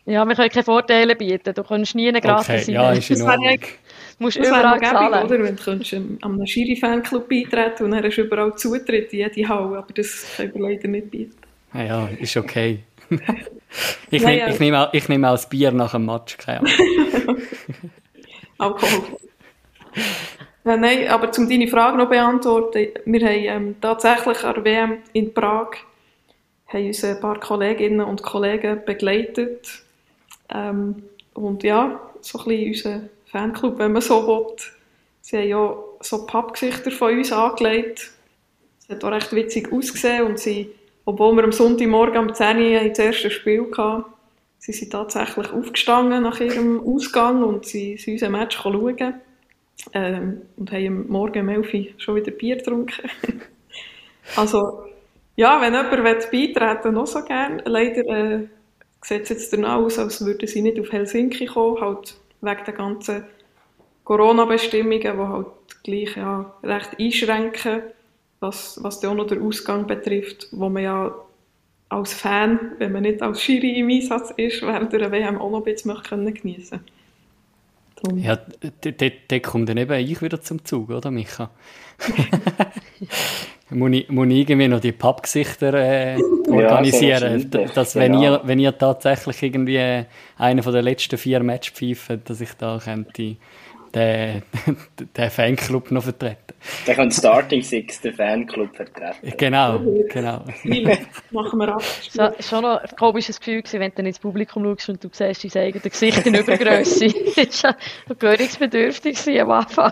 Ja, wir können keine Vorteile bieten. Du kannst nie eine gratis okay, sein. Ja, ist in Ordnung. Du musst das überall zahlen. Oder? Wenn du könntest an einem Schiri-Fanclub beitreten und dann hast du überall Zutritt in jede Halle, aber das können wir leider nicht bieten. Ja, ja ist okay. Ich, ja, ja. ich nehme ich nehm auch das Bier nach dem Match, keine Ahnung. Alkohol. Ja, nein, aber um deine Frage noch beantworten, wir haben ähm, tatsächlich an der WM in Prag haben uns ein paar Kolleginnen und Kollegen begleitet. Ähm, und ja, so ein bisschen unser Fanclub, wenn man so will. Sie haben ja so Pappgesichter von uns angelegt. Es hat auch recht witzig ausgesehen und sie obwohl wir am Sonntagmorgen um 10 Uhr das erste Spiel hatten, sie sind tatsächlich aufgestanden nach ihrem Ausgang und sie sind unser Match schauen. Ähm, und haben Morgen um 11 Uhr schon wieder Bier getrunken. also, ja, wenn jemand beitreten noch so gerne. Leider äh, sieht es jetzt danach aus, als würden sie nicht auf Helsinki kommen, halt wegen der ganzen Corona-Bestimmungen, die halt gleich ja, recht einschränken was, was dann auch noch den Ausgang betrifft, wo man ja als Fan, wenn man nicht als Schiri im Einsatz ist, während der WM auch noch ein bisschen geniessen Drum. Ja, dort kommt dann eben ich wieder zum Zug, oder Micha? muss, ich, muss ich irgendwie noch die Pappgesichter äh, organisieren, ja, dass wenn, genau. ihr, wenn ihr tatsächlich irgendwie einen von den letzten vier Matches pfeift, dass ich da könnte den, den Fanclub noch vertreten. Der kann Starting Six den Fanclub vertreten. Genau, genau. Machen wir ab. Es war schon noch ein komisches Gefühl, gewesen, wenn du dann ins Publikum schaust und du siehst dein eigenes Gesicht in Übergröße. das war schon gewöhnungsbedürftig am Anfang.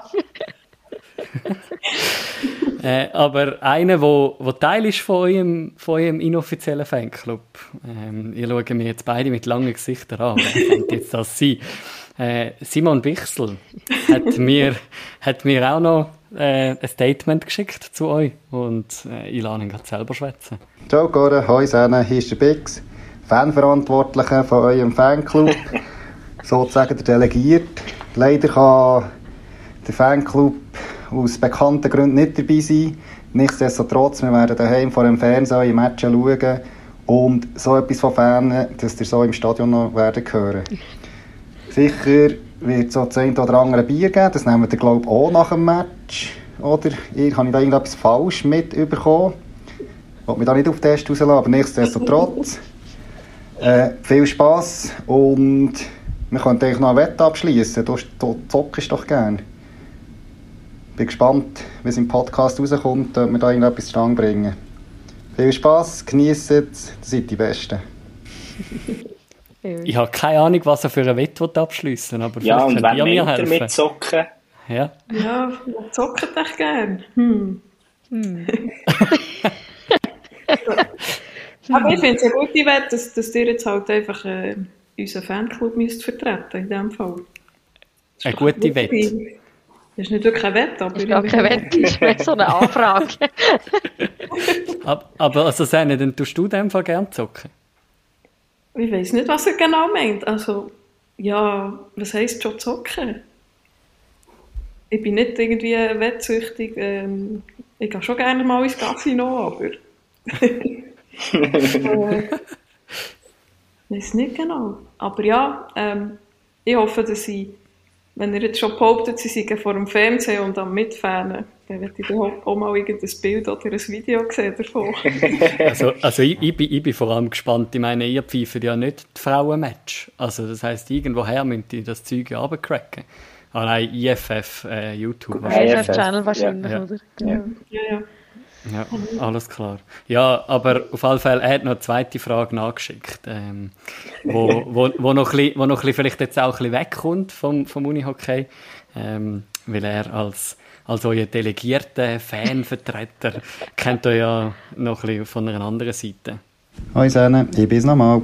äh, aber einer, wo, wo Teil ist von eurem, von eurem inoffiziellen Fanclub, ähm, ihr schaut mir jetzt beide mit langen Gesichtern an, wer könnte jetzt das sein? Äh, Simon Bichsel hat mir, hat mir auch noch äh, ein Statement geschickt zu euch und äh, ich lasse ihn gerade selber schwätzen. Ciao Gore, hoi Sene, hier ist der Bix, Fanverantwortlicher von eurem Fanclub. sozusagen der delegiert. Leider kann der Fanclub aus bekannten Gründen nicht dabei sein. Nichtsdestotrotz, wir werden daheim vor dem Fernseher im Match schauen und so etwas von Fans, dass ihr so im Stadion noch werden hören. Sicher wird es so das eine oder andere Bier geben, das nehmen wir glaube ich auch nach dem Match. Oder ich, habe ich da irgendetwas falsch mitbekommen? Ich will mich da nicht auf den Test rauslassen, aber nichtsdestotrotz. Äh, viel Spass und wir können eigentlich noch eine Wette abschließen. Du, du zockst doch gerne. Bin gespannt, wie es im Podcast rauskommt, ob wir da irgendetwas zustande bringen. Viel Spass, genießt es, seid die Besten. Ich habe keine Ahnung, was er für eine Wette abschließen aber ja, vielleicht könnt ihr mir helfen. mit zocken? Ja, Ja, wer zockt echt gern. Hm. Aber ich finde es eine gute Wette, dass, dass ihr jetzt halt einfach äh, unseren Fanclub müsst vertreten in dem Fall. Das ist eine gute Wette. Das ist nicht wirklich eine Wette, aber... Das ist gar keine Wette, das ist mehr so eine Anfrage. Ab- aber also Sene, dann tust du in dem Fall gerne zocken? Ich weiß nicht, was er genau meint. Also, ja, was heisst schon zocken? Ich bin nicht irgendwie wettsüchtig. Ähm, ich gehe schon gerne mal ins Casino, aber... äh, weiß nicht genau. Aber ja, ähm, ich hoffe, dass sie, wenn ihr jetzt schon behauptet, sie seien vor dem Fernsehen und am Mitfahren, dann werde ich dann auch mal irgendein Bild oder ein Video sehen davon. Also, also ich, ich, bin, ich bin vor allem gespannt. Ich meine, ihr pfeift ja nicht die Frauenmatch. Also das heisst, irgendwoher müsst ihr das Zeug ja runtercracken. Ah nein, IFF, äh, YouTube. IFF-Channel wahrscheinlich, ja. oder? Ja. ja, ja. Ja, alles klar. Ja, aber auf alle Fälle, er hat noch eine zweite Frage nachgeschickt, ähm, wo, wo, wo, noch ein bisschen, wo noch ein bisschen vielleicht jetzt auch ein bisschen wegkommt vom, vom Unihockey, ähm, weil er als, als euer delegierter Fanvertreter kennt euch ja noch ein bisschen von einer anderen Seite. Hallo Sene, ich bin's nochmal.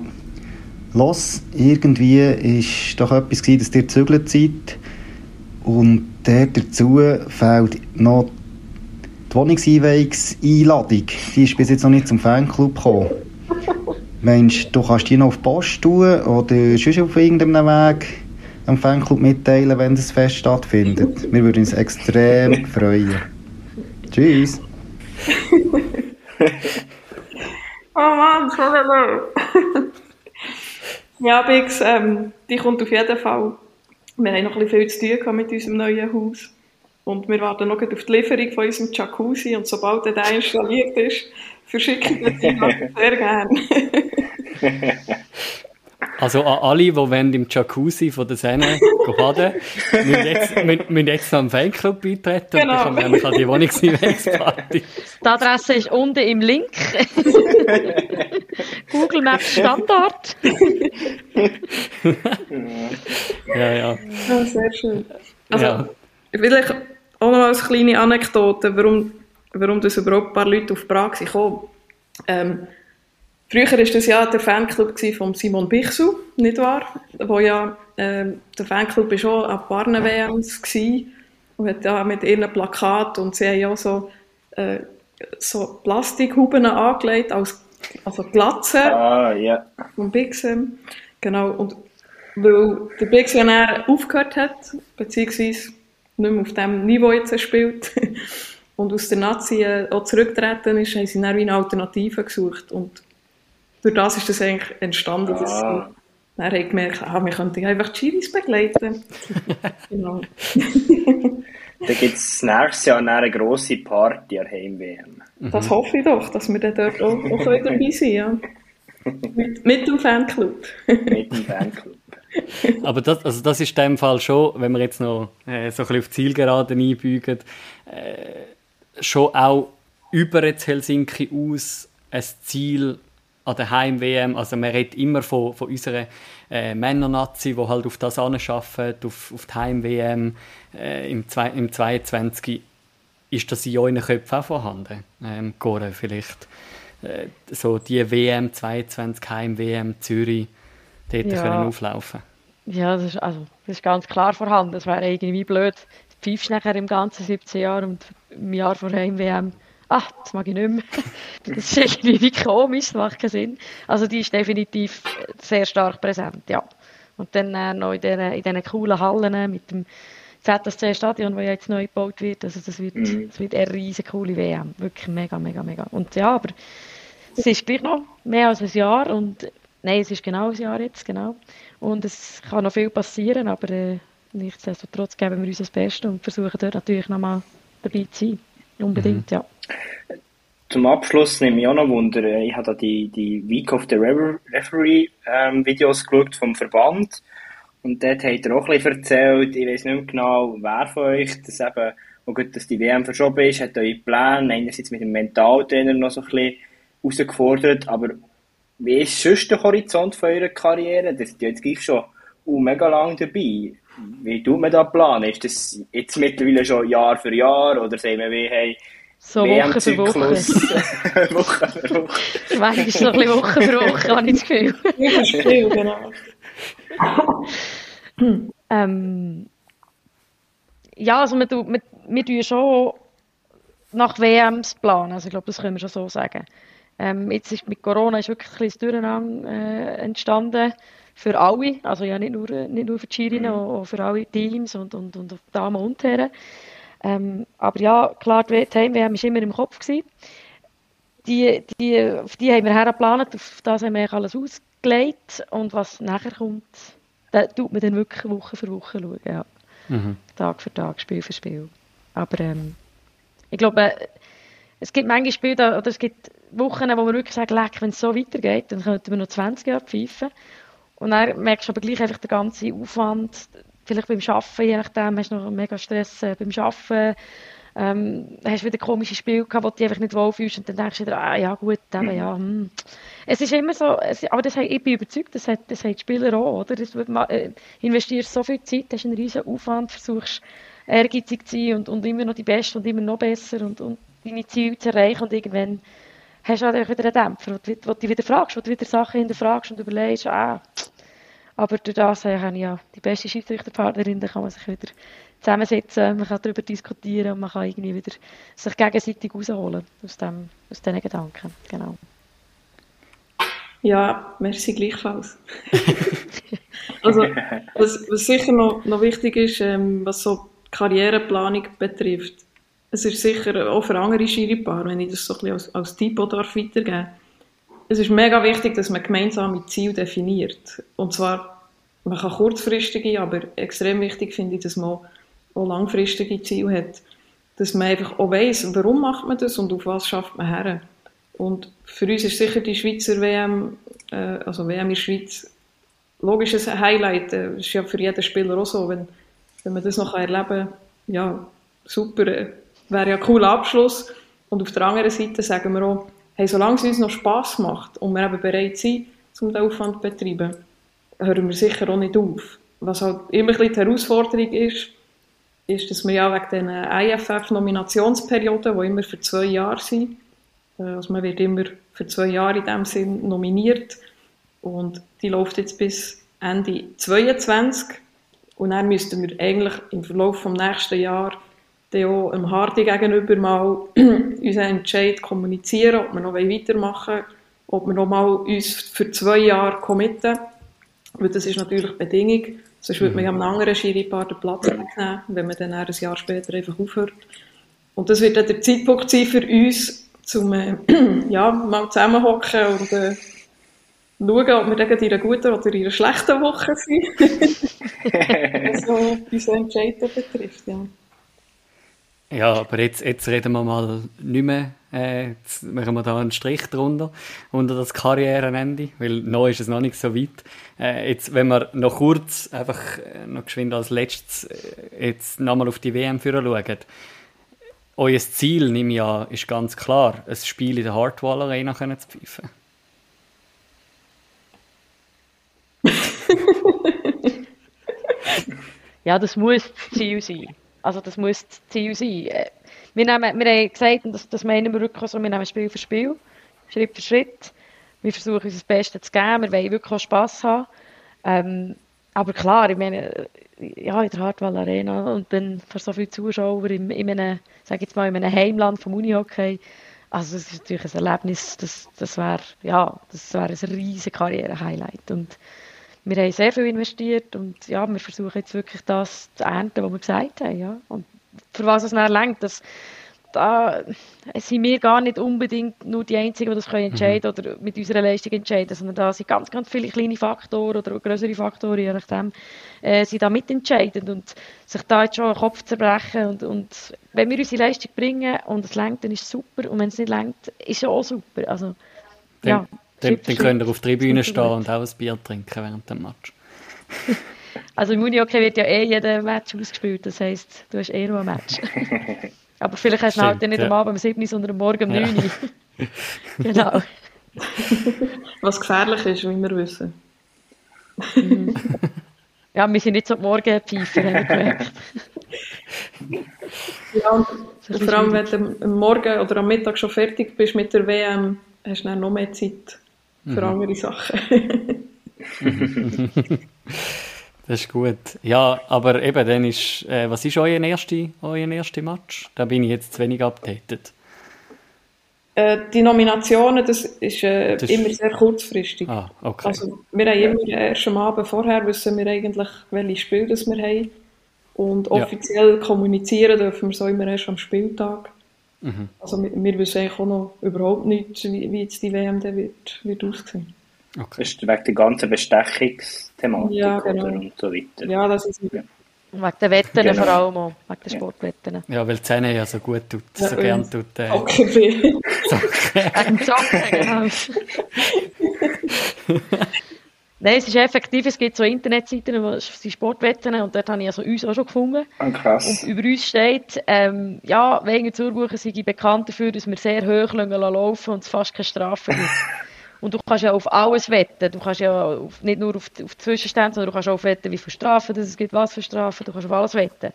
Los, irgendwie ist doch etwas gewesen, dass ihr gezögert seid. Und der dazu fehlt noch die Wohnungseinweihungseinladung. Die ist bis jetzt noch nicht zum Fanclub gekommen. Meinst du, du kannst die noch auf die Post tun oder sonst auf irgendeinem Weg am Fanclub mitteilen, wenn das Fest stattfindet? Wir würden uns extrem freuen. Tschüss. Oh Mann, schon wieder. ja, Bix, ähm, die kommt auf jeden Fall. Wir haben noch ein bisschen viel zu tun mit unserem neuen Haus. Und wir warten noch auf die Lieferung von unserem Jacuzzi. Und sobald der installiert ist, verschicke ich den Team sehr gerne. Also an alle, die wollen im Jacuzzi von der Sene gehen baden müssen jetzt, müssen, müssen jetzt noch am Fanclub beitreten Genau. und dann kommen wir an die Wohnungseinweihungsparty. Die Adresse ist unten im Link. Google Maps Standort. Ja, ja. Ja, sehr schön. Also, Ja. vielleicht auch noch als kleine Anekdote, warum, warum das überhaupt ein paar Leute auf Prag sind gekommen. Ähm, früher war das ja der Fanclub von Simon Bichsel, nicht wahr? Wo ja, ähm, der Fanclub war schon an Barnen-WMs gsi und hat ja mit ihren Plakaten und sie haben ja so, äh, so Plastikhuben angelegt, als, also Glatzen Ah, ja. vom Bixem. Genau, und weil der dann aufgehört hat, beziehungsweise nicht mehr auf dem Niveau jetzt spielt und aus der Nazi äh, auch zurückgetreten ist, haben sie dann wie eine Alternative gesucht. Und durch das ist das eigentlich entstanden, dass Ah. sie dann haben gemerkt, ah, wir könnten einfach die Chiris begleiten. genau. Da gibt es nächstes Jahr eine grosse Party an Heim-WM. Das hoffe ich doch, dass wir dann dort auch, auch dabei sind ja. mit, mit dem Fanclub. Mit dem Fanclub. Aber das, also das ist in dem Fall schon, wenn wir jetzt noch äh, so ein bisschen auf Zielgeraden einbügen, äh, schon auch über jetzt Helsinki aus ein Ziel an der Heim-WM. Also man redet immer von, von unserer äh, Männernazi, die halt auf das arbeitet, auf, auf die Heim-WM äh, im, zwei, im 22. Ist das in euren Köpfen auch vorhanden? Ähm, Gore, vielleicht äh, so die WM 22, Heim-WM Zürich, dort Ja. können auflaufen. Ja, das ist, also, das ist ganz klar vorhanden. Das wäre irgendwie blöd. Pfeifst nachher im ganzen 17 Jahr und im Jahr vor der Ach, das mag ich nicht mehr. Das ist irgendwie wie komisch, das macht keinen Sinn. Also die ist definitiv sehr stark präsent, ja. Und dann äh, noch in diesen, in diesen coolen Hallen mit dem ZSC-Stadion, das ja jetzt neu gebaut wird. Also das wird, mhm. das wird eine riesige coole WM. Wirklich mega, mega, mega. Und ja, aber es ist gleich noch mehr als ein Jahr und nein, es ist genau ein Jahr jetzt, genau. Und es kann noch viel passieren, aber äh, nichtsdestotrotz geben wir uns das Beste und versuchen dort natürlich nochmal dabei zu sein. Unbedingt, mhm. ja. Zum Abschluss nehme ich auch noch Wunder, ich habe da die, die Week of the Referee ähm, geschaut vom Verband und dort hat er auch ein bisschen erzählt, ich weiß nicht mehr genau, wer von euch das eben, wo gut, dass die WM verschoben ist, hat eure Pläne einerseits mit dem Mentaltrainer noch so ein bisschen herausgefordert, aber wie ist sonst der Horizont von eurer Karriere? Das ist jetzt gleich schon uh, mega lang dabei. Wie tut man da planen? Ist das jetzt mittlerweile schon Jahr für Jahr oder sagen wir, wie, hey, so Woche für Woche. Woche für Woche. Manchmal ist es noch ein bisschen Woche für Woche, habe ich das Gefühl. Ja, das Gefühl, genau. ähm, ja, also wir, wir, wir tun schon nach WMs planen, also ich glaube, das können wir schon so sagen. Ähm, jetzt ist mit Corona ist wirklich ein bisschen Durcheinander äh, entstanden für alle, also ja nicht nur, nicht nur für die Schirinnen, mhm. auch für alle Teams und, und, und Damen und Herren. Ähm, aber ja, klar, die Heim-WM war immer im Kopf. Gewesen. Die, die, auf die haben wir hergeplant, auf das haben wir alles ausgelegt und was nachher kommt, da tut man dann wirklich Woche für Woche schauen, ja. Mhm. Tag für Tag, Spiel für Spiel. Aber ähm, ich glaube, es gibt manche Spiele, oder es gibt Wochen, wo man wirklich sagt, leck, wenn es so weitergeht, dann könnten wir noch 20 Jahre pfeifen. Und dann merkst du aber gleich einfach den ganzen Aufwand, vielleicht beim Arbeiten, je nachdem, hast du noch mega Stress äh, beim Arbeiten, ähm, hast wieder komische Spiele gehabt, wo du dich einfach nicht wohlfühlst und dann denkst du wieder, ah, ja gut, eben, ja, hm. Es ist immer so, es, aber das, ich bin überzeugt, das hat, das hat die Spieler auch, oder? Das wird, äh, investierst so viel Zeit, hast einen riesen Aufwand, versuchst ehrgeizig zu sein und, und immer noch die Beste und immer noch besser und, und deine Ziele zu erreichen und irgendwann hast du halt wieder einen Dämpfer, wo du, wo du wieder fragst, wo du wieder Sachen hinterfragst und überlegst, ah, aber durch das habe ich ja die beste Schiedsrichterpartnerin, da kann man sich wieder zusammensetzen, man kann darüber diskutieren und man kann irgendwie wieder sich gegenseitig rausholen aus, dem, aus diesen Gedanken, genau. Ja, merci gleichfalls. also, was, was sicher noch, noch wichtig ist, ähm, was so Karriereplanung betrifft, es ist sicher auch für andere Schiripaare, wenn ich das so ein bisschen als, als Typo darf weitergeben es ist mega wichtig, dass man gemeinsame Ziele definiert. Und zwar, man kann kurzfristige, aber extrem wichtig finde ich, dass man auch langfristige Ziele hat. Dass man einfach auch weiss, warum macht man das und auf was schafft man her. Und für uns ist sicher die Schweizer WM, äh, also WM in der Schweiz, logisches Highlight. Das ist ja für jeden Spieler auch so. Wenn, wenn man das noch erleben kann, ja, super. Äh, wäre ja ein cooler Abschluss. Und auf der anderen Seite sagen wir auch, hey, solange es uns noch Spass macht und wir eben bereit sind, um den Aufwand zu betreiben, hören wir sicher auch nicht auf. Was halt immer ein die Herausforderung ist, ist, dass wir ja wegen diesen IFF-Nominationsperioden, die immer für zwei Jahre sind, äh, also man wird immer für zwei Jahre in dem Sinn nominiert und die läuft jetzt bis Ende 2022 und dann müssten wir eigentlich im Verlauf des nächsten Jahres auch dem Hardy gegenüber mal unseren Entscheid kommunizieren, ob wir noch weitermachen wollen, ob wir noch mal uns für zwei Jahre committen. Weil das ist natürlich die Bedingung. Sonst würde man ja einem anderen Schiripaar den Platz wegnehmen, wenn man dann ein Jahr später einfach aufhört. Und das wird dann der Zeitpunkt sein für uns, um äh, ja, mal zusammenhocken und äh, schauen, ob wir dann in einer guten oder in einer schlechten Woche sind. also, unsere Entscheidung betrifft, ja. Ja, aber jetzt, jetzt reden wir mal nicht mehr, äh, jetzt machen wir da einen Strich drunter, unter das Karrierenende, weil noch ist es noch nicht so weit. Äh, jetzt, wenn wir noch kurz, einfach äh, noch geschwind als letztes, äh, jetzt nochmal auf die WM führen schauen. Euer Ziel, nehme ich an, ist ganz klar, ein Spiel in der Hardwall Arena zu pfeifen. ja, das muss das Ziel sein. Also das muss das Ziel sein. Äh, wir, nehmen, wir haben gesagt, und das, das meinen wir wirklich so, wir nehmen Spiel für Spiel, Schritt für Schritt. Wir versuchen uns das Beste zu geben, wir wollen wirklich auch Spass haben. Ähm, aber klar, ich meine, ja, in der Hartwall Arena und dann für so viele Zuschauer in, in einem, sag jetzt mal, in einem Heimland vom Unihockey, also das ist natürlich ein Erlebnis, das, das wäre ja, das ein riesiges Karriere-Highlight. Wir haben sehr viel investiert und ja, wir versuchen jetzt wirklich das zu ernten, was wir gesagt haben. Ja. Und für was es dann lenkt, das, da sind wir gar nicht unbedingt nur die Einzigen, die das können entscheiden mhm. oder mit unserer Leistung entscheiden, sondern da sind ganz, ganz viele kleine Faktoren oder größere Faktoren, je nachdem, äh, sind da mitentscheidend und sich da jetzt schon den Kopf zerbrechen und, und wenn wir unsere Leistung bringen und es lenkt, dann ist es super und wenn es nicht lenkt, ist es auch super. Also, ja, dann, dann könnt ihr auf der Tribüne stehen und auch ein Bier trinken während dem Match. Also im Unihockey wird ja eh jeder Match ausgespielt, das heisst, du hast eh noch ein Match. Aber vielleicht hast du halt nicht ja. am Abend um 7 Uhr, sondern am Morgen um 9 Uhr. genau. Was gefährlich ist, wie wir wissen. Mhm. Ja, wir sind nicht so die Morgenpfeifer, haben wir gemerkt. ja, und vor allem, wenn du am Morgen oder am Mittag schon fertig bist mit der WM, hast du dann noch mehr Zeit für mhm. andere Sachen. Das ist gut. Ja, aber eben, dann ist, äh, was ist euer erster euer erste Match? Da bin ich jetzt zu wenig updated. Äh, die Nominationen, das ist äh, das immer sehr kurzfristig. Ah, okay. Also, wir haben immer erst am Abend vorher wissen wir eigentlich, welche Spiele das wir haben. Und offiziell ja. kommunizieren dürfen wir so immer erst am Spieltag. Mhm. Also wir, wir wissen eigentlich auch noch überhaupt nicht, wie, wie jetzt die WM wird, wird aussehen. Okay. Das ist wegen der ganzen Bestechungsthematik ja, genau. und so weiter. Ja, das ist ja. Wegen der Wetten genau. vor allem auch, wegen der Sportwetten. Ja, weil die Zähne ja so gut tut, ja, so gern tut. Äh, okay. Wegen Zocken, genau. Nein, es ist effektiv, es gibt so Internetseiten, wo sie Sportwetten und dort habe ich also uns auch schon gefunden. Oh, krass. Und über uns steht, ähm, ja, wegen Zurbuchen sind bekannt dafür, dass wir sehr hoch laufen und es fast keine Strafe gibt. Und du kannst ja auf alles wetten. Du kannst ja auf, nicht nur auf, auf Zwischenstände, sondern du kannst auch wetten, wie viele Strafen es gibt, was für Strafen. Du kannst auf alles wetten.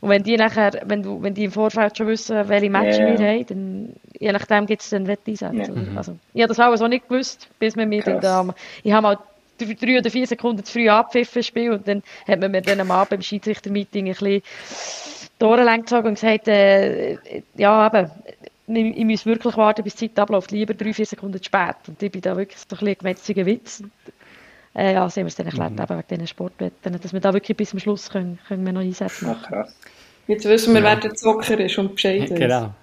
Und wenn die nachher, wenn du, wenn die im Vorfeld schon wissen, welche Matches yeah. wir haben, dann, je nachdem gibt es dann Wetteinsätze. Yeah. Mhm. Also, ich habe das alles auch nicht gewusst, bis wir mir dann da, ich habe mal drei oder vier Sekunden zu früh abpfiffen Spiel und dann hat man mir dann am Abend im Schiedsrichter-Meeting ein bisschen die Ohren gezogen und gesagt, äh, ja, eben, ich muss wirklich warten, bis die Zeit abläuft, lieber drei, vier Sekunden zu spät. Und ich bin da wirklich so ein bisschen gemeinziger Witz. äh, ja, so haben wir es dann erklärt, mhm. eben wegen diesen Sportwetten, dass wir da wirklich bis zum Schluss können, können wir noch Einsätze machen. Ach, krass. Jetzt wissen wir, ja. wer der Zocker ist und Bescheid ist. Genau.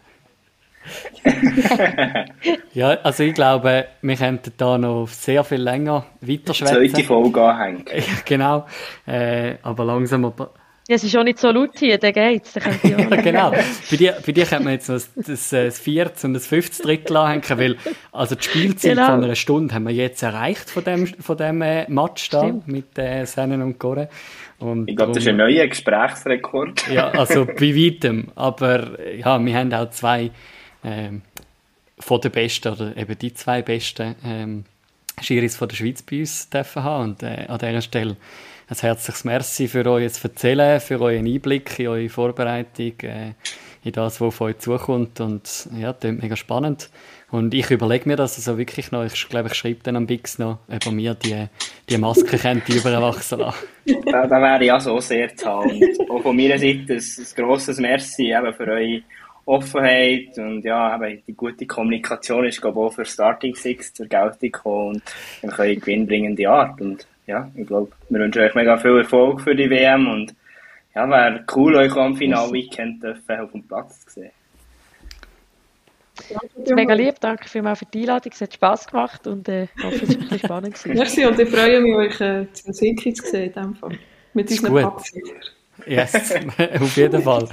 ja, also ich glaube, wir könnten da noch sehr viel länger weiter schwätzen. Zweite Folge anhängen. genau, äh, aber langsam ja, es ist auch nicht so laut hier, dann geht's. Dann ja, genau. Bei dir, bei dir könnte man jetzt noch das, das, das vierte und das fünfte Drittel anhängen, weil also die Spielzeit genau. von einer Stunde haben wir jetzt erreicht von dem, von dem äh, Match da Stimmt. mit äh, Sennen und Gore. Und ich glaube, das ist ein neuer Gesprächsrekord. ja, also bei weitem. Aber ja, wir haben auch zwei ähm, von den besten, oder eben die zwei besten ähm, Schiris von der Schweiz bei uns dürfen haben. Und äh, an dieser Stelle ein herzliches Merci für euch zu erzählen, für euren Einblick in eure Vorbereitung, äh, in das, was auf euch zukommt. Und ja, das ist mega spannend. Und ich überlege mir das also wirklich noch. Ich glaube, ich schreibe dann am Bix noch, ob mir die, die Maske könnte überwachsen lassen. da, da wäre ich auch so sehr zahlt. Auch von meiner Seite ein, ein grosses Merci eben für eure Offenheit und ja, eben die gute Kommunikation ist glaube ich, auch für Starting Six zur Geltung gekommen und dann können gewinnbringende Art. Und ja, ich glaube, wir wünschen euch mega viel Erfolg für die WM und ja, wäre cool, euch am Final-Weekend auf dem Platz zu sehen. Mega lieb, danke vielmals für die Einladung. Es hat Spass gemacht und äh, ich hoffe, es war ein bisschen spannend. Gewesen. Merci und ich freue mich, euch äh, zu Helsinki zu sehen. In dem Fall. Mit unseren Pappen. Yes, auf jeden Fall.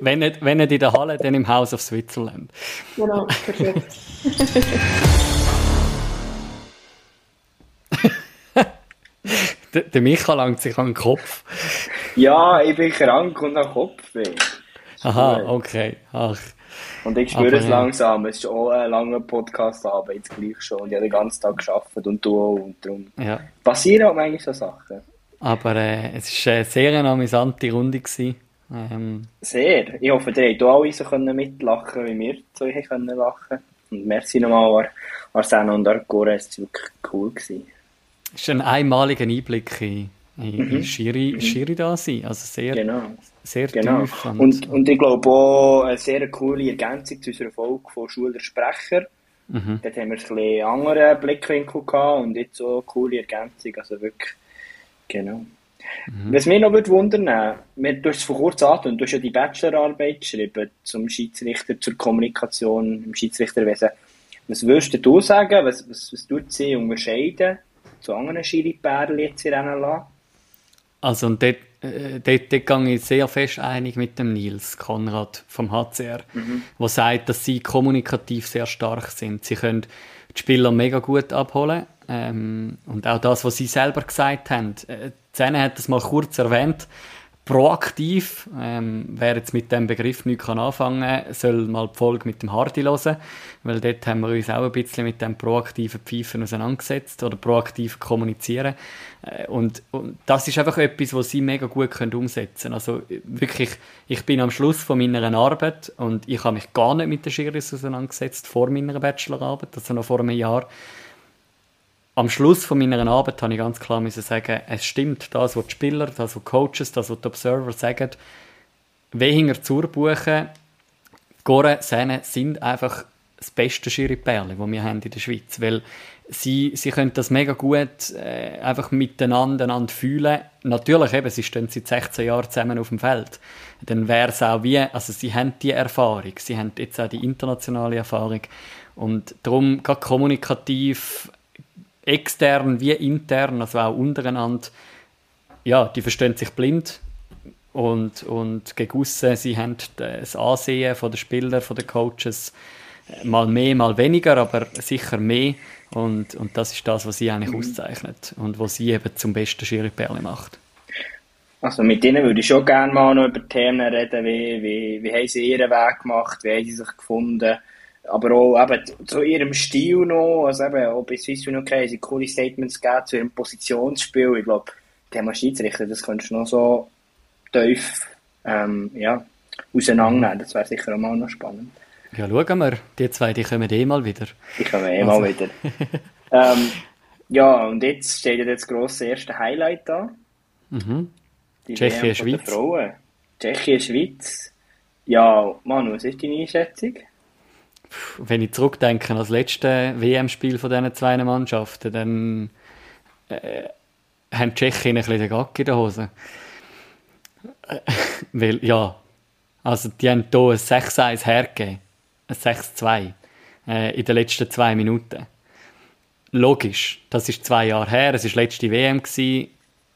Wenn nicht, wenn nicht in der Halle, dann im House of Switzerland. Genau, perfekt. Der, der Micha langt sich an den Kopf. Ja, ich bin krank und am Kopf. Aha, okay. Ach. Und ich spüre Aber, es langsam. Es ist auch ein langer Podcast, aber jetzt gleich schon. Ich habe den ganzen Tag gearbeitet und du auch. Und darum ja. passieren auch manchmal so Sachen. Aber äh, es war eine sehr amüsante Runde. Ähm. Sehr. Ich hoffe, ihr habt alle so können mitlachen wie wir so können lachen Und merci nochmal an Arsene und Arcora. Es war wirklich cool. Gewesen. Es ist ein einmaliger Einblick in, in, mhm. Schiri, mhm. Schiri da sein. Also sehr, genau. sehr genau. tief. Und, und, und, ich glaube auch eine sehr coole Ergänzung zu unserer Folge von Schuler Sprecher. Mhm. Dort haben wir ein bisschen anderen Blickwinkel gehabt und jetzt so eine coole Ergänzung. Also wirklich Genau. Mhm. Was mich noch würde wundern würde, du hast es vor kurzem an, du hast ja die Bachelorarbeit geschrieben zum Schiedsrichter, zur Kommunikation im Schiedsrichterwesen. Was würdest du sagen, was, was, was tut sie unterscheiden zu anderen Schiri-Pärchen jetzt in NLA? Also und dort, äh, dort, dort gehe ich sehr fest einig mit dem Nils Konrad vom HCR, mhm. der sagt, dass sie kommunikativ sehr stark sind. Sie können die Spieler mega gut abholen. Ähm, und auch das, was sie selber gesagt haben. Äh, Zähne hat das mal kurz erwähnt. Proaktiv, ähm, wer jetzt mit dem Begriff nicht kann anfangen kann, soll mal die Folge mit dem Hardy hören, weil dort haben wir uns auch ein bisschen mit dem proaktiven Pfeifen auseinandergesetzt oder proaktiv kommunizieren. Äh, und, und, das ist einfach etwas, was sie mega gut können umsetzen. Also wirklich, ich bin am Schluss von meiner Arbeit und ich habe mich gar nicht mit der Schiris auseinandergesetzt vor meiner Bachelorarbeit, also noch vor einem Jahr am Schluss von meiner Arbeit habe ich ganz klar müssen sagen, es stimmt, das, was die Spieler, das, was die Coaches, das, was die Observer sagen, Wehinger Zurbuchen, Gore, Sehne sind einfach das beste Schiriperle, das wir haben in der Schweiz, weil sie, sie können das mega gut äh, einfach miteinander einander fühlen. Natürlich eben, sie stehen seit 16 Jahren zusammen auf dem Feld. Dann wäre es auch wie, also sie haben die Erfahrung, sie haben jetzt auch die internationale Erfahrung und darum gerade kommunikativ extern wie intern, also auch untereinander, ja, die verstehen sich blind und, und gegen aussen, sie haben das Ansehen von den Spielern, von den Coaches, mal mehr, mal weniger, aber sicher mehr. Und, und das ist das, was sie eigentlich mhm. auszeichnet und was sie eben zum besten Schiriperle macht. Also mit ihnen würde ich schon gerne mal noch über Themen reden, wie, wie, wie haben sie ihren Weg gemacht, wie haben sie sich gefunden, aber auch eben zu ihrem Stil noch, also eben auch bei Swiss Union okay, sie coole Statements gegeben zu ihrem Positionsspiel. Ich glaube, Thema Schiedsrichter, das könntest du noch so tief ähm, ja, auseinandernehmen. Das wäre sicher auch mal noch spannend. Ja, schauen wir. Die zwei, die kommen eh mal wieder. Die kommen eh also. mal wieder. ähm, ja, und jetzt steht ja das grosse erste Highlight da. Mhm. Tschechien, Schweiz. Frauen. Tschechien, Schweiz. Ja, Manu, was ist deine Einschätzung? Wenn ich zurückdenke an das letzte WM-Spiel von diesen zwei Mannschaften, dann äh, haben die Tschechen ein bisschen den Gack in der Hose. Äh, weil, ja, also die haben hier ein 6-1 hergegeben, ein 6-2 äh, in den letzten zwei Minuten. Logisch, das ist zwei Jahre her, es war letzte WM.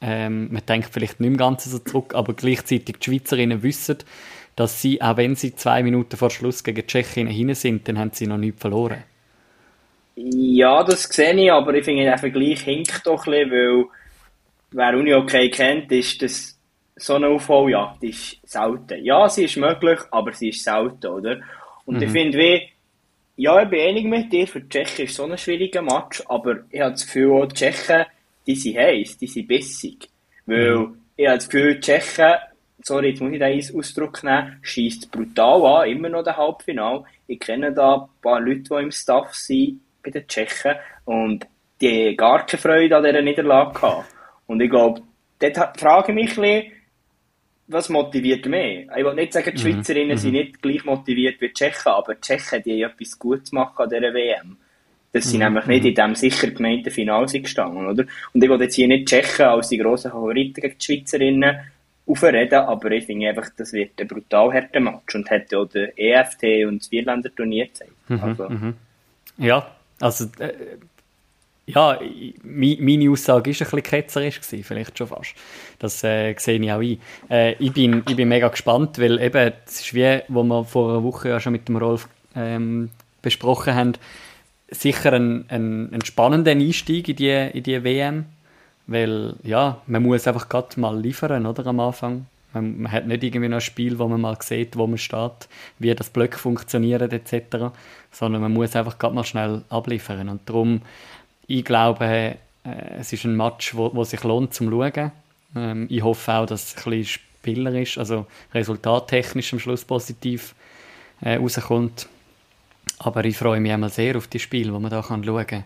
Ähm, man denkt vielleicht nicht mehr ganz so zurück, aber gleichzeitig die Schweizerinnen wissen, dass sie, auch wenn sie zwei Minuten vor Schluss gegen die Tschechien hin sind, dann haben sie noch nichts verloren. Ja, das sehe ich, aber ich finde, der Vergleich hinkt doch ein bisschen, weil wer Uni okay kennt, ist, dass so eine Aufholjagd ist selten. Ja, sie ist möglich, aber sie ist selten, oder? Und mhm. ich finde, wie, ja, ich bin einig mit dir, für die Tschechen ist so ein schwieriger Match, aber ich habe das Gefühl, die Tschechen, die sind heiß, die sind bissig. Weil mhm. ich habe das Gefühl, die Tschechen sorry, jetzt muss ich diesen Ausdruck nehmen, schießt brutal an, immer noch der Halbfinal. Ich kenne da ein paar Leute, die im Staff sind bei den Tschechen und die haben gar keine Freude an dieser Niederlage gehabt. Und ich glaube, dort frage ich mich ein bisschen, was motiviert mehr? Ich will nicht sagen, die mhm. Schweizerinnen mhm. sind nicht gleich motiviert wie die Tschechen, aber die Tschechen, die haben etwas Gutes machen an dieser WM. Das sind mhm. nämlich nicht in diesem sicher gemeinten Final gestanden, oder? Und ich will jetzt hier nicht die Tschechen als die grossen Favoriten gegen die Schweizerinnen aufreden, aber ich finde einfach, das wird ein brutal harter Match und hat ja auch der EFT und das Vierländer Turnier gezeigt. Mhm, also. Mhm. Ja, also äh, ja, meine Aussage war ein bisschen ketzerisch, gewesen, vielleicht schon fast. Das äh, sehe ich auch ein. Äh, ich, bin, ich bin mega gespannt, weil eben, es ist wie, wo wir vor einer Woche ja schon mit dem Rolf ähm, besprochen haben, sicher ein, ein, ein spannender Einstieg in die, in die WM weil, ja, man muss einfach gerade mal liefern, oder, am Anfang. Man, man, hat nicht irgendwie noch ein Spiel, wo man mal sieht, wo man steht, wie das Blöck funktioniert, etc. Sondern man muss einfach gerade mal schnell abliefern. Und darum, ich glaube, äh, es ist ein Match, wo, wo sich lohnt zum Schauen. Ähm, ich hoffe auch, dass es ein bisschen spielerisch, also resultattechnisch am Schluss positiv äh, rauskommt. Aber ich freue mich einmal sehr auf die Spiele, wo man da kann schauen kann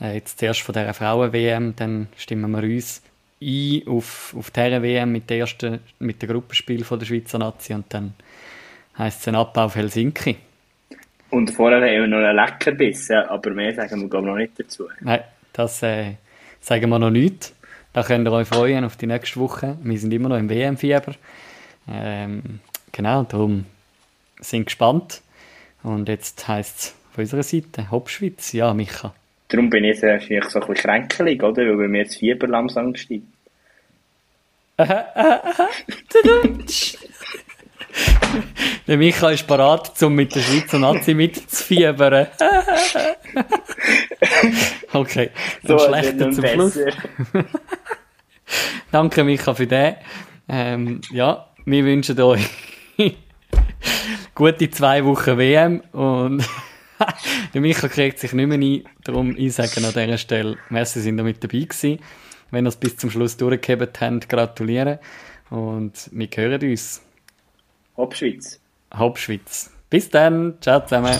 jetzt zuerst von dieser Frauen-WM, dann stimmen wir uns ein auf, auf dieser WM mit der ersten, mit dem Gruppenspiel von der Schweizer Nazi und dann heisst es ein Abbau auf Helsinki. Und vorher haben wir noch einen Leckerbissen, aber mehr sagen wir glaube noch nicht dazu. Nein, das äh, sagen wir noch nicht. da könnt ihr euch freuen auf die nächste Woche. Wir sind immer noch im WM-Fieber. Ähm, genau, darum sind gespannt. Und jetzt heisst es von unserer Seite Hauptschweiz. Ja, Micha. Darum bin ich jetzt vielleicht so ein bisschen kränkelig, oder? Weil bei mir jetzt Fieber langsam steigt. Der Micha ist parat, um mit der Schweizer Nazi mitzufiebern. okay, ein So, schlechter zum besser. Schluss. Danke, Micha, für den. Ähm, ja, wir wünschen euch gute zwei Wochen WM und der Micha kriegt sich nicht mehr ein. Darum ich sage an dieser Stelle, merci, sind ihr mit dabei gewesen. Wenn ihr es bis zum Schluss durchgehebt habt, gratulieren. Und wir hören uns. Hauptschweiz. Hauptschweiz. Bis dann. Ciao zusammen.